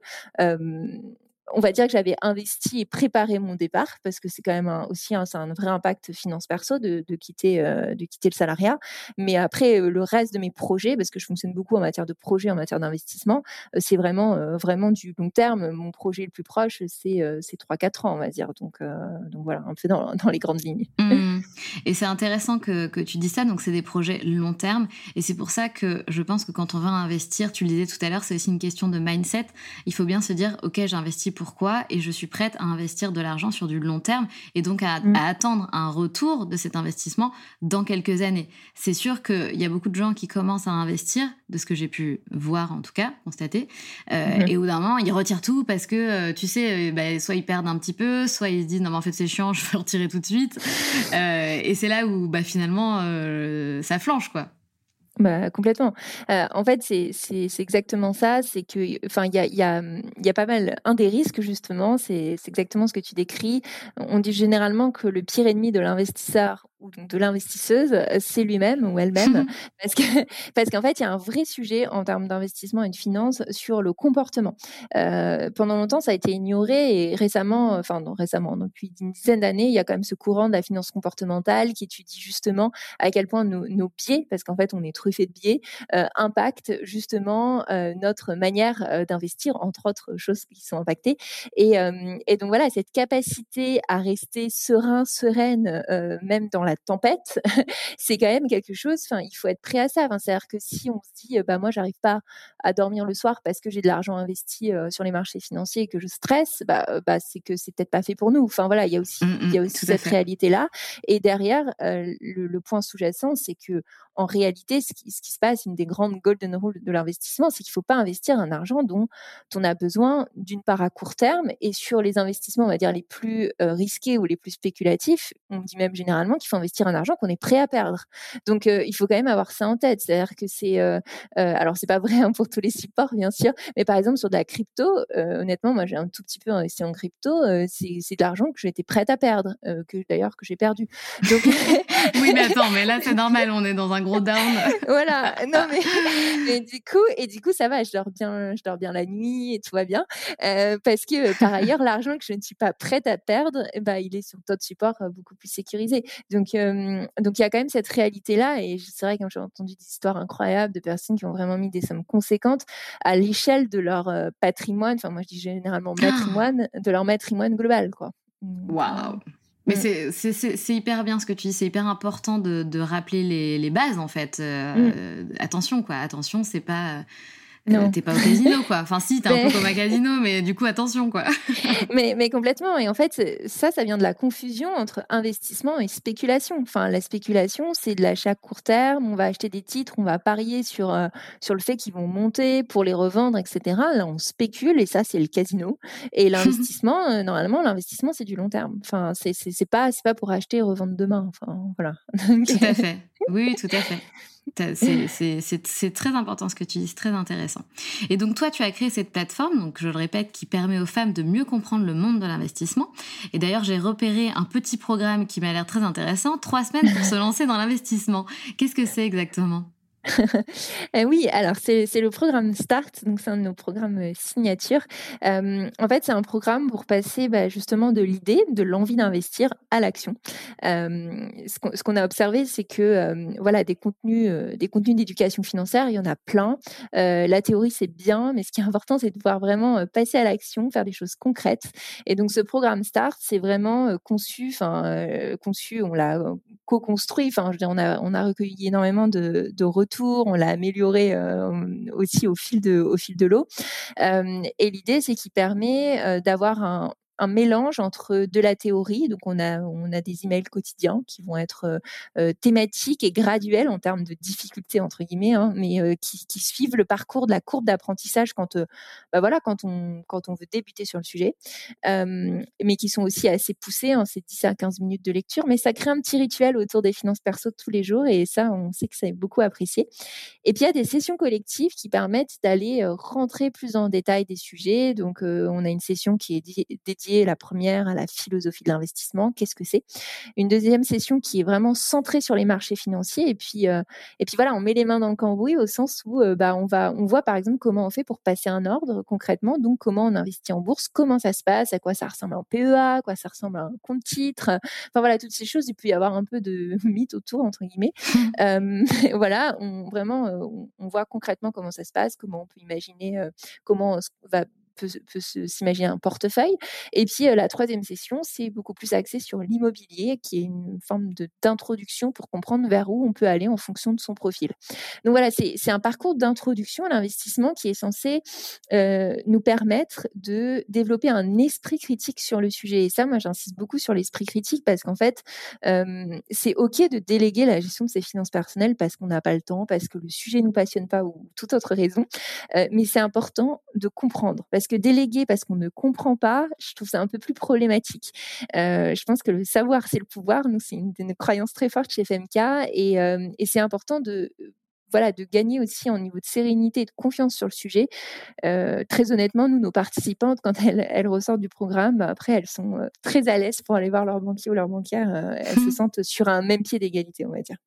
on va dire que j'avais investi et préparé mon départ parce que c'est quand même aussi un, vrai impact finance perso de, quitter euh, quitter le salariat. Mais après euh, le reste de mes projets, parce que je fonctionne beaucoup en matière de projet, en matière d'investissement, euh, c'est vraiment vraiment du long terme. Mon projet le plus proche, c'est c'est trois quatre ans, on va dire. Donc voilà, un peu *laughs* dans, les grandes lignes. Mmh. Et c'est intéressant que, que tu dis ça. Donc c'est des projets long terme et c'est pour ça que je pense que quand on va investir, tu le disais tout à l'heure, c'est aussi une question de mindset. Il faut bien se dire, ok, j'investis pourquoi et je suis prête à investir de l'argent sur du long terme et donc à, mm. attendre un retour de cet investissement dans quelques années. C'est sûr qu'il y a beaucoup de gens qui commencent à investir, de ce que j'ai pu voir en tout cas, constater, euh, mm-hmm. et au d'un moment ils retirent tout parce que euh, tu sais, euh, bah, soit ils perdent un petit peu, soit ils se disent non mais en fait c'est chiant, *laughs* je vais retirer tout de suite. et c'est là où bah, finalement ça flanche quoi. Bah, complètement. Euh, en fait, c'est, c'est, c'est exactement ça. C'est que, enfin, il y a, y, a, y a pas mal. Un des risques, justement, c'est, c'est exactement ce que tu décris. On dit généralement que le pire ennemi de l'investisseur ou de l'investisseuse, c'est lui-même ou elle-même, *laughs* parce que parce qu'en fait, il y a un vrai sujet en termes d'investissement et de finance sur le comportement. Euh, pendant longtemps, ça a été ignoré et récemment, enfin non récemment, depuis une dizaine d'années, il y a quand même ce courant de la finance comportementale qui étudie justement à quel point nos, nos biais, parce qu'en fait, on est truffé de biais, euh, impactent justement euh, notre manière euh, d'investir, entre autres choses qui sont impactées. Et, et donc voilà, cette capacité à rester serein, sereine, même dans la tempête, *laughs* c'est quand même quelque chose. Enfin, il faut être prêt à ça. C'est-à-dire que si on se dit, bah moi, j'arrive pas à dormir le soir parce que j'ai de l'argent investi sur les marchés financiers et que je stresse, bah, bah c'est que c'est peut-être pas fait pour nous. Enfin voilà, il y a aussi, mmh, il y a mmh, aussi cette réalité là. Et derrière, le, le, point sous-jacent, c'est que en réalité, ce qui, se passe, une des grandes golden rules de l'investissement, c'est qu'il ne faut pas investir un argent dont on a besoin d'une part à court terme et sur les investissements, on va dire les plus euh, risqués ou les plus spéculatifs, on dit même généralement qu'il faut investir un argent qu'on est prêt à perdre. Donc, euh, il faut quand même avoir ça en tête. C'est-à-dire que c'est, euh, alors c'est pas vrai hein, pour tous les supports, bien sûr, mais par exemple sur de la crypto, honnêtement, moi j'ai un tout petit peu investi en crypto, c'est de l'argent que j'étais prête à perdre, que d'ailleurs que j'ai perdu. Donc... *laughs* oui, mais attends, mais là c'est normal, on est dans un down. Voilà. *laughs* Non, mais, du coup, et du coup, ça va. Je dors bien, je dors bien la nuit et tout va bien. Euh, parce que par ailleurs, *laughs* l'argent que je ne suis pas prête à perdre, bah, il est sur d'autres supports euh, beaucoup plus sécurisé. Donc, euh, donc il y a quand même cette réalité-là. Et c'est vrai, que j'ai entendu des histoires incroyables de personnes qui ont vraiment mis des sommes conséquentes à l'échelle de leur patrimoine. Enfin, moi, je dis généralement ah! patrimoine, de leur patrimoine global, quoi. Waouh! Mais mm. c'est hyper bien ce que tu dis, c'est hyper important de, de rappeler les, les, bases en fait. Euh, mm. attention quoi, attention, c'est pas. T'es pas au casino, quoi. *laughs* Enfin, si, t'es un peu comme un casino, mais du coup, attention, quoi. *laughs* mais, mais complètement. Et en fait, ça, ça vient de la confusion entre investissement et spéculation. Enfin, la spéculation, c'est de l'achat court terme. On va acheter des titres, on va parier sur, euh, sur le fait qu'ils vont monter pour les revendre, etc. Là, on spécule et ça, c'est le casino. Et *laughs* l'investissement, euh, normalement, l'investissement, c'est du long terme. Enfin, c'est pas, pas pour acheter et revendre demain. Enfin, voilà. tout à fait. Oui, tout à fait. C'est très important ce que tu dis, c'est très intéressant. Et donc toi, tu as créé cette plateforme, donc je le répète, qui permet aux femmes de mieux comprendre le monde de l'investissement. Et d'ailleurs, j'ai repéré un petit programme qui m'a l'air très intéressant, trois semaines pour se *laughs* lancer dans l'investissement. Qu'est-ce que c'est exactement? Oui, alors c'est le programme START, donc c'est un de nos programmes euh, signature. Euh, en fait, c'est un programme pour passer bah, justement de l'idée, de l'envie d'investir à l'action. Euh, ce qu'on a observé, c'est que voilà, des contenus, des contenus d'éducation financière, il y en a plein. la théorie, c'est bien, mais ce qui est important, c'est de pouvoir vraiment passer à l'action, faire des choses concrètes. Et donc, ce programme START, c'est vraiment conçu, enfin conçu, on l'a co-construit. Enfin, je veux on a on a recueilli énormément de, de retours on l'a amélioré euh, aussi au fil de, au fil de l'eau. Euh, et l'idée, c'est qu'il permet euh, d'avoir un, un mélange entre de la théorie, donc on a, on a des emails quotidiens qui vont être euh, euh, thématiques et graduels en termes de difficultés entre guillemets, hein, mais euh, qui, qui, suivent le parcours de la courbe d'apprentissage quand, bah voilà, quand on, quand on veut débuter sur le sujet, mais qui sont aussi assez poussés, hein, c'est 10 à 15 minutes de lecture, mais ça crée un petit rituel autour des finances perso tous les jours et ça, on sait que ça est beaucoup apprécié. Et puis il y a des sessions collectives qui permettent d'aller rentrer plus en détail des sujets, donc on a une session qui est dédiée la première à la philosophie de l'investissement, qu'est-ce que c'est? Une deuxième session qui est vraiment centrée sur les marchés financiers et puis euh, et puis voilà, on met les mains dans le cambouis au sens où euh, bah on va on voit par exemple comment on fait pour passer un ordre concrètement, donc comment on investit en bourse, comment ça se passe, à quoi ça ressemble un PEA, à quoi ça ressemble à un compte titre, enfin voilà toutes ces choses. Il peut y avoir un peu de *laughs* mythe autour entre guillemets. *laughs* euh, *laughs* voilà, on vraiment euh, on, voit concrètement comment ça se passe, comment on peut imaginer comment va peut, s'imaginer un portefeuille. Et puis la troisième session, c'est beaucoup plus axé sur l'immobilier, qui est une forme d'introduction pour comprendre vers où on peut aller en fonction de son profil. Donc voilà, c'est un parcours d'introduction à l'investissement qui est censé nous permettre de développer un esprit critique sur le sujet. Et ça, moi, j'insiste beaucoup sur l'esprit critique parce qu'en fait, c'est OK de déléguer la gestion de ses finances personnelles parce qu'on n'a pas le temps, parce que le sujet nous passionne pas ou toute autre raison. mais c'est important de comprendre parce que déléguer parce qu'on ne comprend pas, je trouve ça un peu plus problématique. Euh, je pense que le savoir, c'est le pouvoir. Nous, c'est une croyances très fortes chez FMK euh, et c'est important de voilà, de gagner aussi en niveau de sérénité et de confiance sur le sujet. Euh, très honnêtement, nous, nos participantes, quand elles, elles ressortent du programme, bah, après, elles sont euh, très à l'aise pour aller voir leur banquier ou leur banquière. Euh, elles se *laughs* sentent sur un même pied d'égalité, on va dire.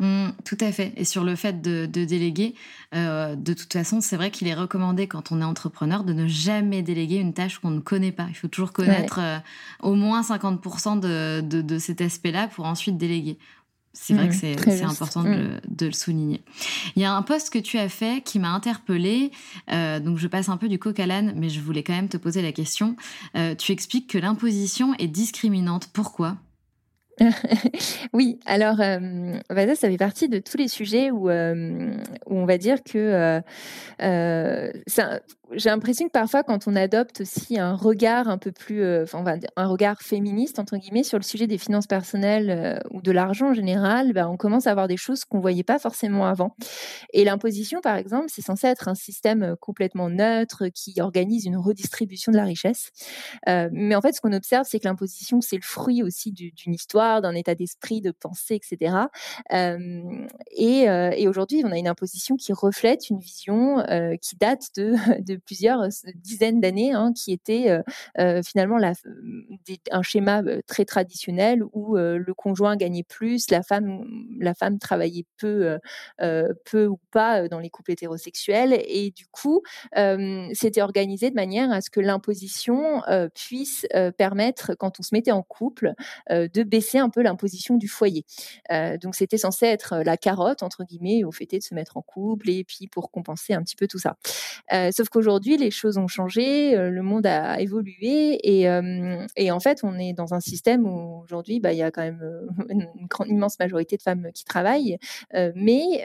Mmh, tout à fait. Et sur le fait de, déléguer, de toute façon, c'est vrai qu'il est recommandé quand on est entrepreneur de ne jamais déléguer une tâche qu'on ne connaît pas. Il faut toujours connaître au moins 50% de, de, de cet aspect-là pour ensuite déléguer. C'est vrai que mmh, c'est important mmh. de, le souligner. Il y a un post que tu as fait qui m'a interpellée. Euh, donc, je passe un peu du coq à l'âne, mais je voulais quand même te poser la question. Euh, tu expliques que l'imposition est discriminante. Pourquoi? *laughs* oui, alors bah, ça, fait partie de tous les sujets où, où on va dire que j'ai l'impression que parfois, quand on adopte aussi un regard un peu plus, enfin, un regard féministe entre guillemets sur le sujet des finances personnelles ou de l'argent en général, bah, on commence à avoir des choses qu'on voyait pas forcément avant. Et l'imposition, par exemple, c'est censé être un système complètement neutre qui organise une redistribution de la richesse. mais en fait, ce qu'on observe, c'est que l'imposition, c'est le fruit aussi d'une histoire d'un état d'esprit, de pensée, etc. et, et aujourd'hui, on a une imposition qui reflète une vision qui date de, *laughs* plusieurs dizaines d'années, hein, qui était finalement un schéma très traditionnel où le conjoint gagnait plus, la femme, la femme travaillait peu, peu ou pas dans les couples hétérosexuels, et du coup, c'était organisé de manière à ce que l'imposition puisse permettre, quand on se mettait en couple, de baisser un peu l'imposition du foyer. Euh, donc c'était censé être euh, la carotte entre guillemets au fait de se mettre en couple et puis pour compenser un petit peu tout ça. Euh, sauf qu'aujourd'hui les choses ont changé, le monde a évolué et, et, en fait on est dans un système où aujourd'hui bah, il y a quand même *laughs* une, grande, immense majorité de femmes qui travaillent, mais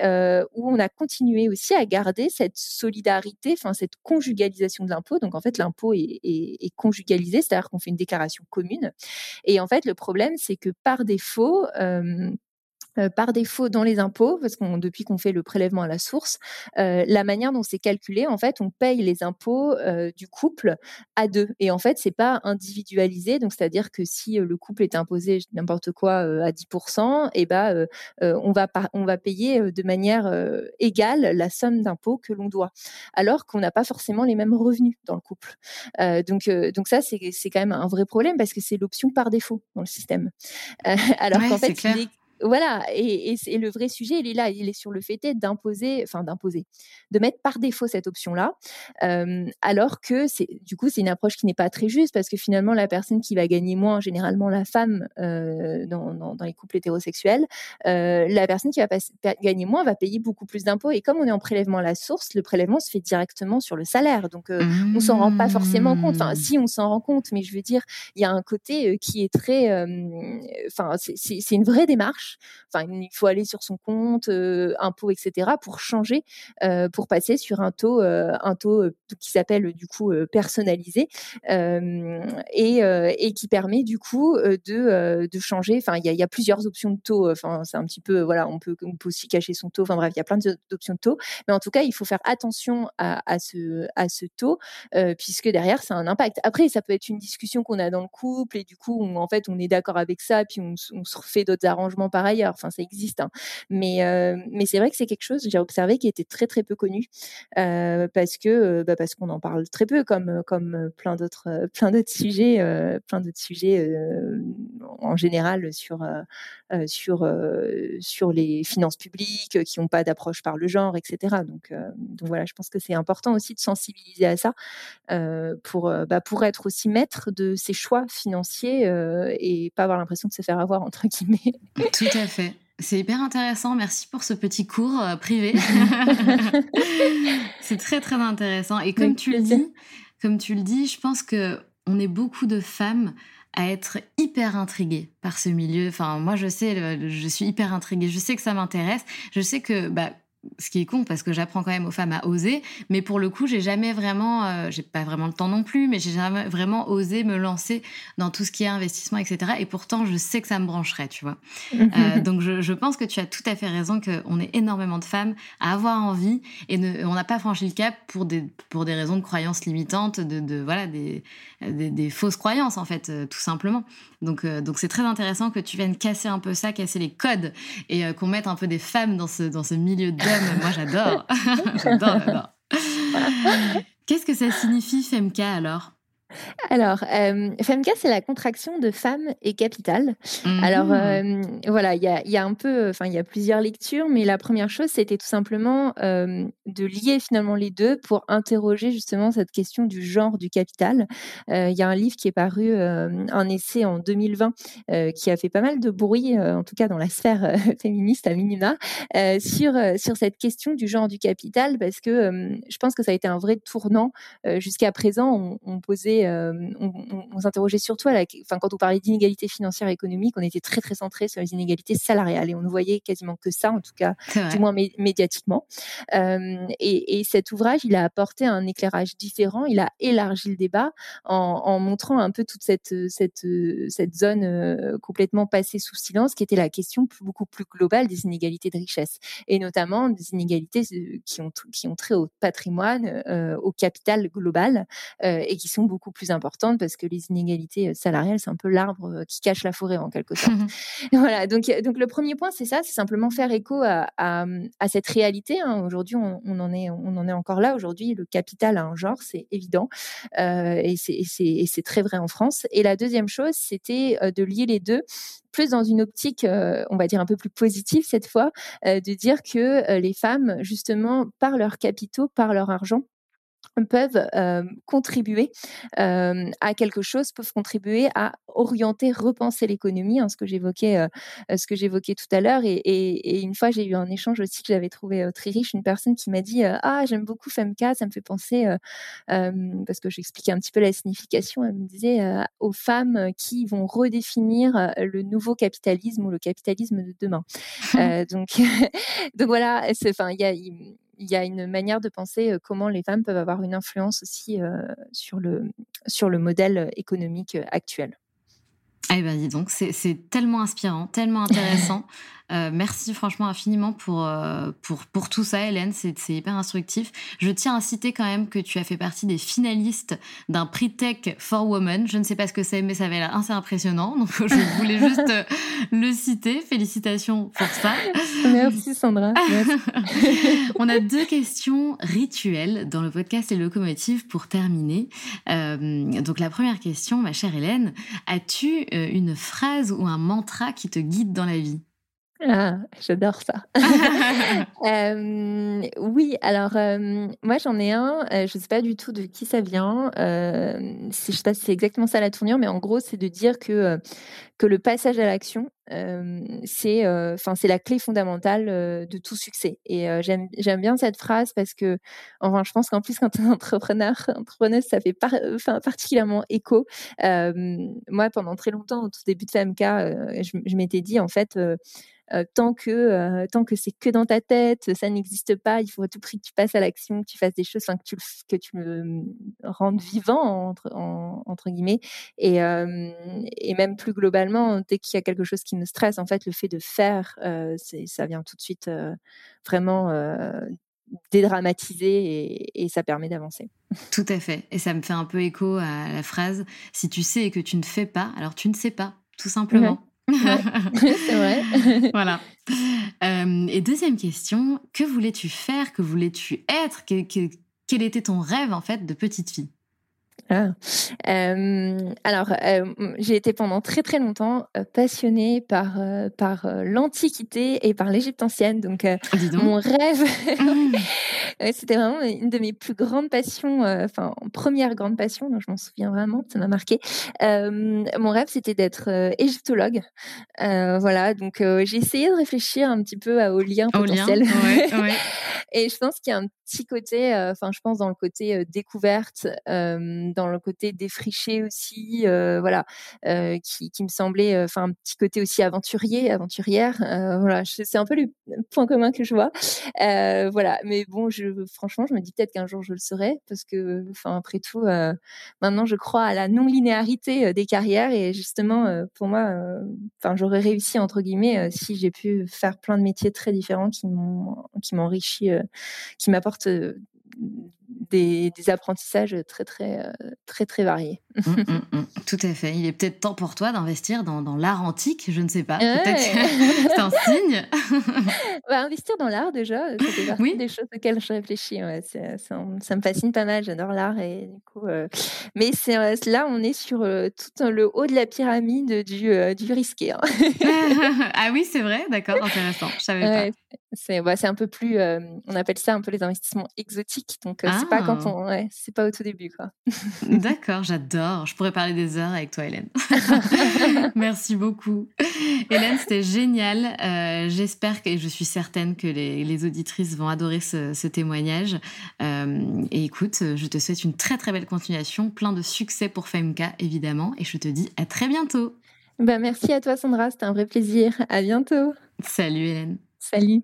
où on a continué aussi à garder cette solidarité, enfin cette conjugalisation de l'impôt. Donc en fait l'impôt est, conjugalisé, c'est-à-dire qu'on fait une déclaration commune. Et en fait le problème c'est que par défaut, par défaut dans les impôts, parce qu'on depuis qu'on fait le prélèvement à la source, euh, la manière dont c'est calculé, en fait, on paye les impôts euh, du couple à deux. Et en fait, c'est pas individualisé. Donc, c'est-à-dire que si le couple est imposé n'importe quoi à 10%, et eh ben, on va on va payer de manière égale la somme d'impôts que l'on doit, alors qu'on n'a pas forcément les mêmes revenus dans le couple. donc, donc ça, c'est quand même un vrai problème parce que c'est l'option par défaut dans le système. *laughs* alors qu'en fait, voilà, et, le vrai sujet, il est là, il est sur le fait d'imposer, enfin d'imposer, de mettre par défaut cette option-là, alors que c'est, du coup, c'est une approche qui n'est pas très juste parce que finalement, la personne qui va gagner moins, généralement la femme dans, les couples hétérosexuels, la personne qui va gagner moins va payer beaucoup plus d'impôts. Et comme on est en prélèvement à la source, le prélèvement se fait directement sur le salaire, donc on s'en rend pas forcément compte. Enfin, si on s'en rend compte, mais je veux dire, il y a un côté qui est très, enfin, c'est une vraie démarche Il faut aller sur son compte, euh, impôts, etc., pour changer, euh, pour passer sur un taux, euh, un taux qui s'appelle du coup personnalisé et, qui permet du coup de, de changer. Enfin, il y, a plusieurs options de taux. Enfin, c'est un petit peu, voilà, on peut, on peut aussi cacher son taux. Enfin bref, il y a plein d'options de taux. Mais en tout cas, il faut faire attention à, ce, à ce taux puisque derrière, a un impact. Après, ça peut être une discussion qu'on a dans le couple et du coup, en fait, on est d'accord avec ça, puis on, on se refait d'autres arrangements par ailleurs. Enfin, ça existe. Hein. Mais, euh, mais c'est vrai que c'est quelque chose, j'ai observé, qui était très, très peu connu euh, parce que euh, bah, parce qu'on en parle très peu, comme, comme plein d'autres *laughs* plein d'autres sujets, plein d'autres sujets en général sur, sur, sur les finances publiques qui n'ont pas d'approche par le genre, etc. Donc, donc voilà, je pense que c'est important aussi de sensibiliser à ça pour, bah, pour être aussi maître de ses choix financiers et pas avoir l'impression de se faire avoir, entre guillemets. À fait. C'est hyper intéressant. Merci pour ce petit cours euh, privé. *laughs* c'est très très intéressant. Et comme tu le dis, comme tu le dis, je pense que on est beaucoup de femmes à être hyper intriguées par ce milieu. Enfin, moi, je sais, je suis hyper intriguée. Je sais que ça m'intéresse. Je sais que, bah, ce qui est con parce que j'apprends quand même aux femmes à oser, mais pour le coup, j'ai jamais vraiment, euh, j'ai pas vraiment le temps non plus, mais j'ai jamais vraiment osé me lancer dans tout ce qui est investissement, etc. Et pourtant, je sais que ça me brancherait, tu vois. *laughs* euh, donc, je, je, pense que tu as tout à fait raison qu'on est énormément de femmes à avoir envie et ne, on n'a pas franchi le cap pour des pour des raisons de croyances limitantes, de, de voilà des, des, des fausses croyances en fait, euh, tout simplement. Donc euh, donc c'est très intéressant que tu viennes casser un peu ça, casser les codes et qu'on mette un peu des femmes dans ce dans ce milieu de moi j'adore. *laughs* j'adore, j'adore. *laughs* Qu'est-ce que ça signifie Femka alors? Alors, euh, FEMCA, c'est la contraction de femme et capital. Alors, mmh. euh, voilà, il y a, un peu, enfin, il y a plusieurs lectures, mais la première chose, c'était tout simplement euh, de lier finalement les deux pour interroger justement cette question du genre du capital. Euh, il y a un livre qui est paru, un essai en 2020, qui a fait pas mal de bruit, en tout cas dans la sphère *laughs* féministe à minima, sur, sur cette question du genre du capital, parce que je pense que ça a été un vrai tournant. Jusqu'à présent, on, on posait s'interrogeait, on, s'interrogeait surtout à la, enfin quand on parlait d'inégalité financière et économique, on était très très centré sur les inégalités salariales et on ne voyait quasiment que ça, en tout cas, du moins médiatiquement. Et, et, cet ouvrage, il a apporté un éclairage différent, il a élargi le débat en, en montrant un peu toute cette cette cette zone complètement passée sous silence, qui était la question beaucoup plus globale des inégalités de richesse et notamment des inégalités qui ont qui ont trait au patrimoine, au capital global et qui sont beaucoup plus importantes parce que les inégalités salariales, c'est un peu l'arbre qui cache la forêt en quelque sorte. *laughs* *laughs* voilà. Donc donc le premier point, c'est ça, c'est simplement faire écho à, à, cette réalité. Hein. Aujourd'hui, on, en est on en est encore là. Aujourd'hui, le capital a un genre, c'est évident et c'est très vrai en France. Et la deuxième chose, c'était de lier les deux plus dans une optique, euh, on va dire un peu plus positive cette fois, euh, de dire que euh, les femmes, justement, par leurs capitaux, par leur argent, peuvent contribuer à quelque chose, peuvent contribuer à orienter, repenser l'économie, hein, ce que j'évoquais, ce que j'évoquais tout à l'heure. Et, une fois, j'ai eu un échange aussi que j'avais trouvé très riche, une personne qui m'a dit ah j'aime beaucoup Femka, ça me fait penser parce que j'expliquais un petit peu la signification. Elle me disait aux femmes qui vont redéfinir le nouveau capitalisme ou le capitalisme de demain. *laughs* donc *laughs* donc voilà, enfin il y a il y a une manière de penser comment les femmes peuvent avoir une influence aussi sur, le, sur le modèle économique actuel. Eh ben dis donc, c'est tellement inspirant, tellement intéressant. *laughs* Euh, merci franchement infiniment pour, euh, pour, pour tout ça, Hélène. C'est hyper instructif. Je tiens à citer quand même que tu as fait partie des finalistes d'un prix Tech for Women. Je ne sais pas ce que c'est, mais ça avait l'air assez impressionnant. *laughs* Donc, je voulais juste euh, le citer. Félicitations pour ça. Merci, Sandra. *laughs* On a deux questions rituelles dans le podcast et locomotive pour terminer. donc, la première question, ma chère Hélène, as-tu une phrase ou un mantra qui te guide dans la vie. Ah, j'adore ça. *laughs* euh, oui, alors euh, moi j'en ai un, euh, je ne sais pas du tout de qui ça vient, euh, je ne sais pas si c'est exactement ça la tournure, mais en gros c'est de dire que, que le passage à l'action, c'est enfin c'est la clé fondamentale de tout succès. Et j'aime bien cette phrase parce que, enfin je pense qu'en plus quand tu es entrepreneur, *laughs* entrepreneuse, ça fait particulièrement écho. moi pendant très longtemps, au tout début de FMK, je, m'étais dit en fait euh, tant que euh, tant que c'est que dans ta tête, ça n'existe pas. Il faut à tout prix que tu passes à l'action, que tu fasses des choses, que tu que tu me rendes vivant entre entre guillemets. Et et même plus globalement, dès qu'il y a quelque chose qui me stresse, en fait, le fait de faire, euh, ça vient tout de suite vraiment dédramatiser et, et, ça permet d'avancer. Tout à fait. Et ça me fait un peu écho à la phrase si tu sais et que tu ne fais pas, alors tu ne sais pas, tout simplement. *laughs* c'est vrai. *laughs* voilà. Euh, et deuxième question, que voulais-tu faire? Que voulais-tu être? Quel était ton rêve en fait de petite fille? Ah. alors, j'ai été pendant très très longtemps passionnée par, par l'Antiquité et par l'Égypte ancienne. Donc, mon rêve, *laughs* c'était vraiment une de mes plus grandes passions, enfin, première grande passion, donc je m'en souviens vraiment, ça m'a marqué. mon rêve, c'était d'être égyptologue. voilà, donc j'ai essayé de réfléchir un petit peu aux liens potentiels. *laughs* et je pense qu'il y a un petit côté, enfin, je pense dans le côté découverte, dans le côté défriché aussi, voilà, qui, qui, me semblait, enfin, un petit côté aussi aventurier, aventurière. voilà, c'est un peu le point commun que je vois. voilà, mais bon, je, franchement, je me dis peut-être qu'un jour je le serai, parce que, enfin, après tout, maintenant, je crois à la non-linéarité des carrières et justement, pour moi, enfin, j'aurais réussi entre guillemets si j'ai pu faire plein de métiers très différents qui m'ont, qui m'enrichit, qui m'apportent 是，des, apprentissages très, très, euh, très, très variés. Mmh, mmh, *laughs* mmh. Tout à fait. Il est peut-être temps pour toi d'investir dans, dans l'art antique, je ne sais pas. Peut-être *laughs* c'est un *laughs* signe. Bah, investir dans l'art, déjà, c'est oui. des choses auxquelles je réfléchis. ça, me fascine pas mal, j'adore l'art. Et du coup, euh, Mais c'est, euh, là, on est sur tout le haut de la pyramide du, du risqué. Hein. ah oui, c'est vrai, d'accord, intéressant. Je savais pas. C'est, bah, un peu plus, on appelle ça un peu les investissements exotiques. Donc, c'est pas quand ah. on, ouais, c'est pas au tout début, quoi. *laughs* D'accord, j'adore. Je pourrais parler des heures avec toi, Hélène. *laughs* Merci beaucoup. Hélène, c'était génial. Euh, j'espère que je suis certaine que les, auditrices vont adorer ce, témoignage. Euh, et écoute, je te souhaite une très très belle continuation, plein de succès pour Femka évidemment, et je te dis à très bientôt. Bah, merci à toi Sandra, c'était un vrai plaisir. À bientôt. Salut Hélène. Salut.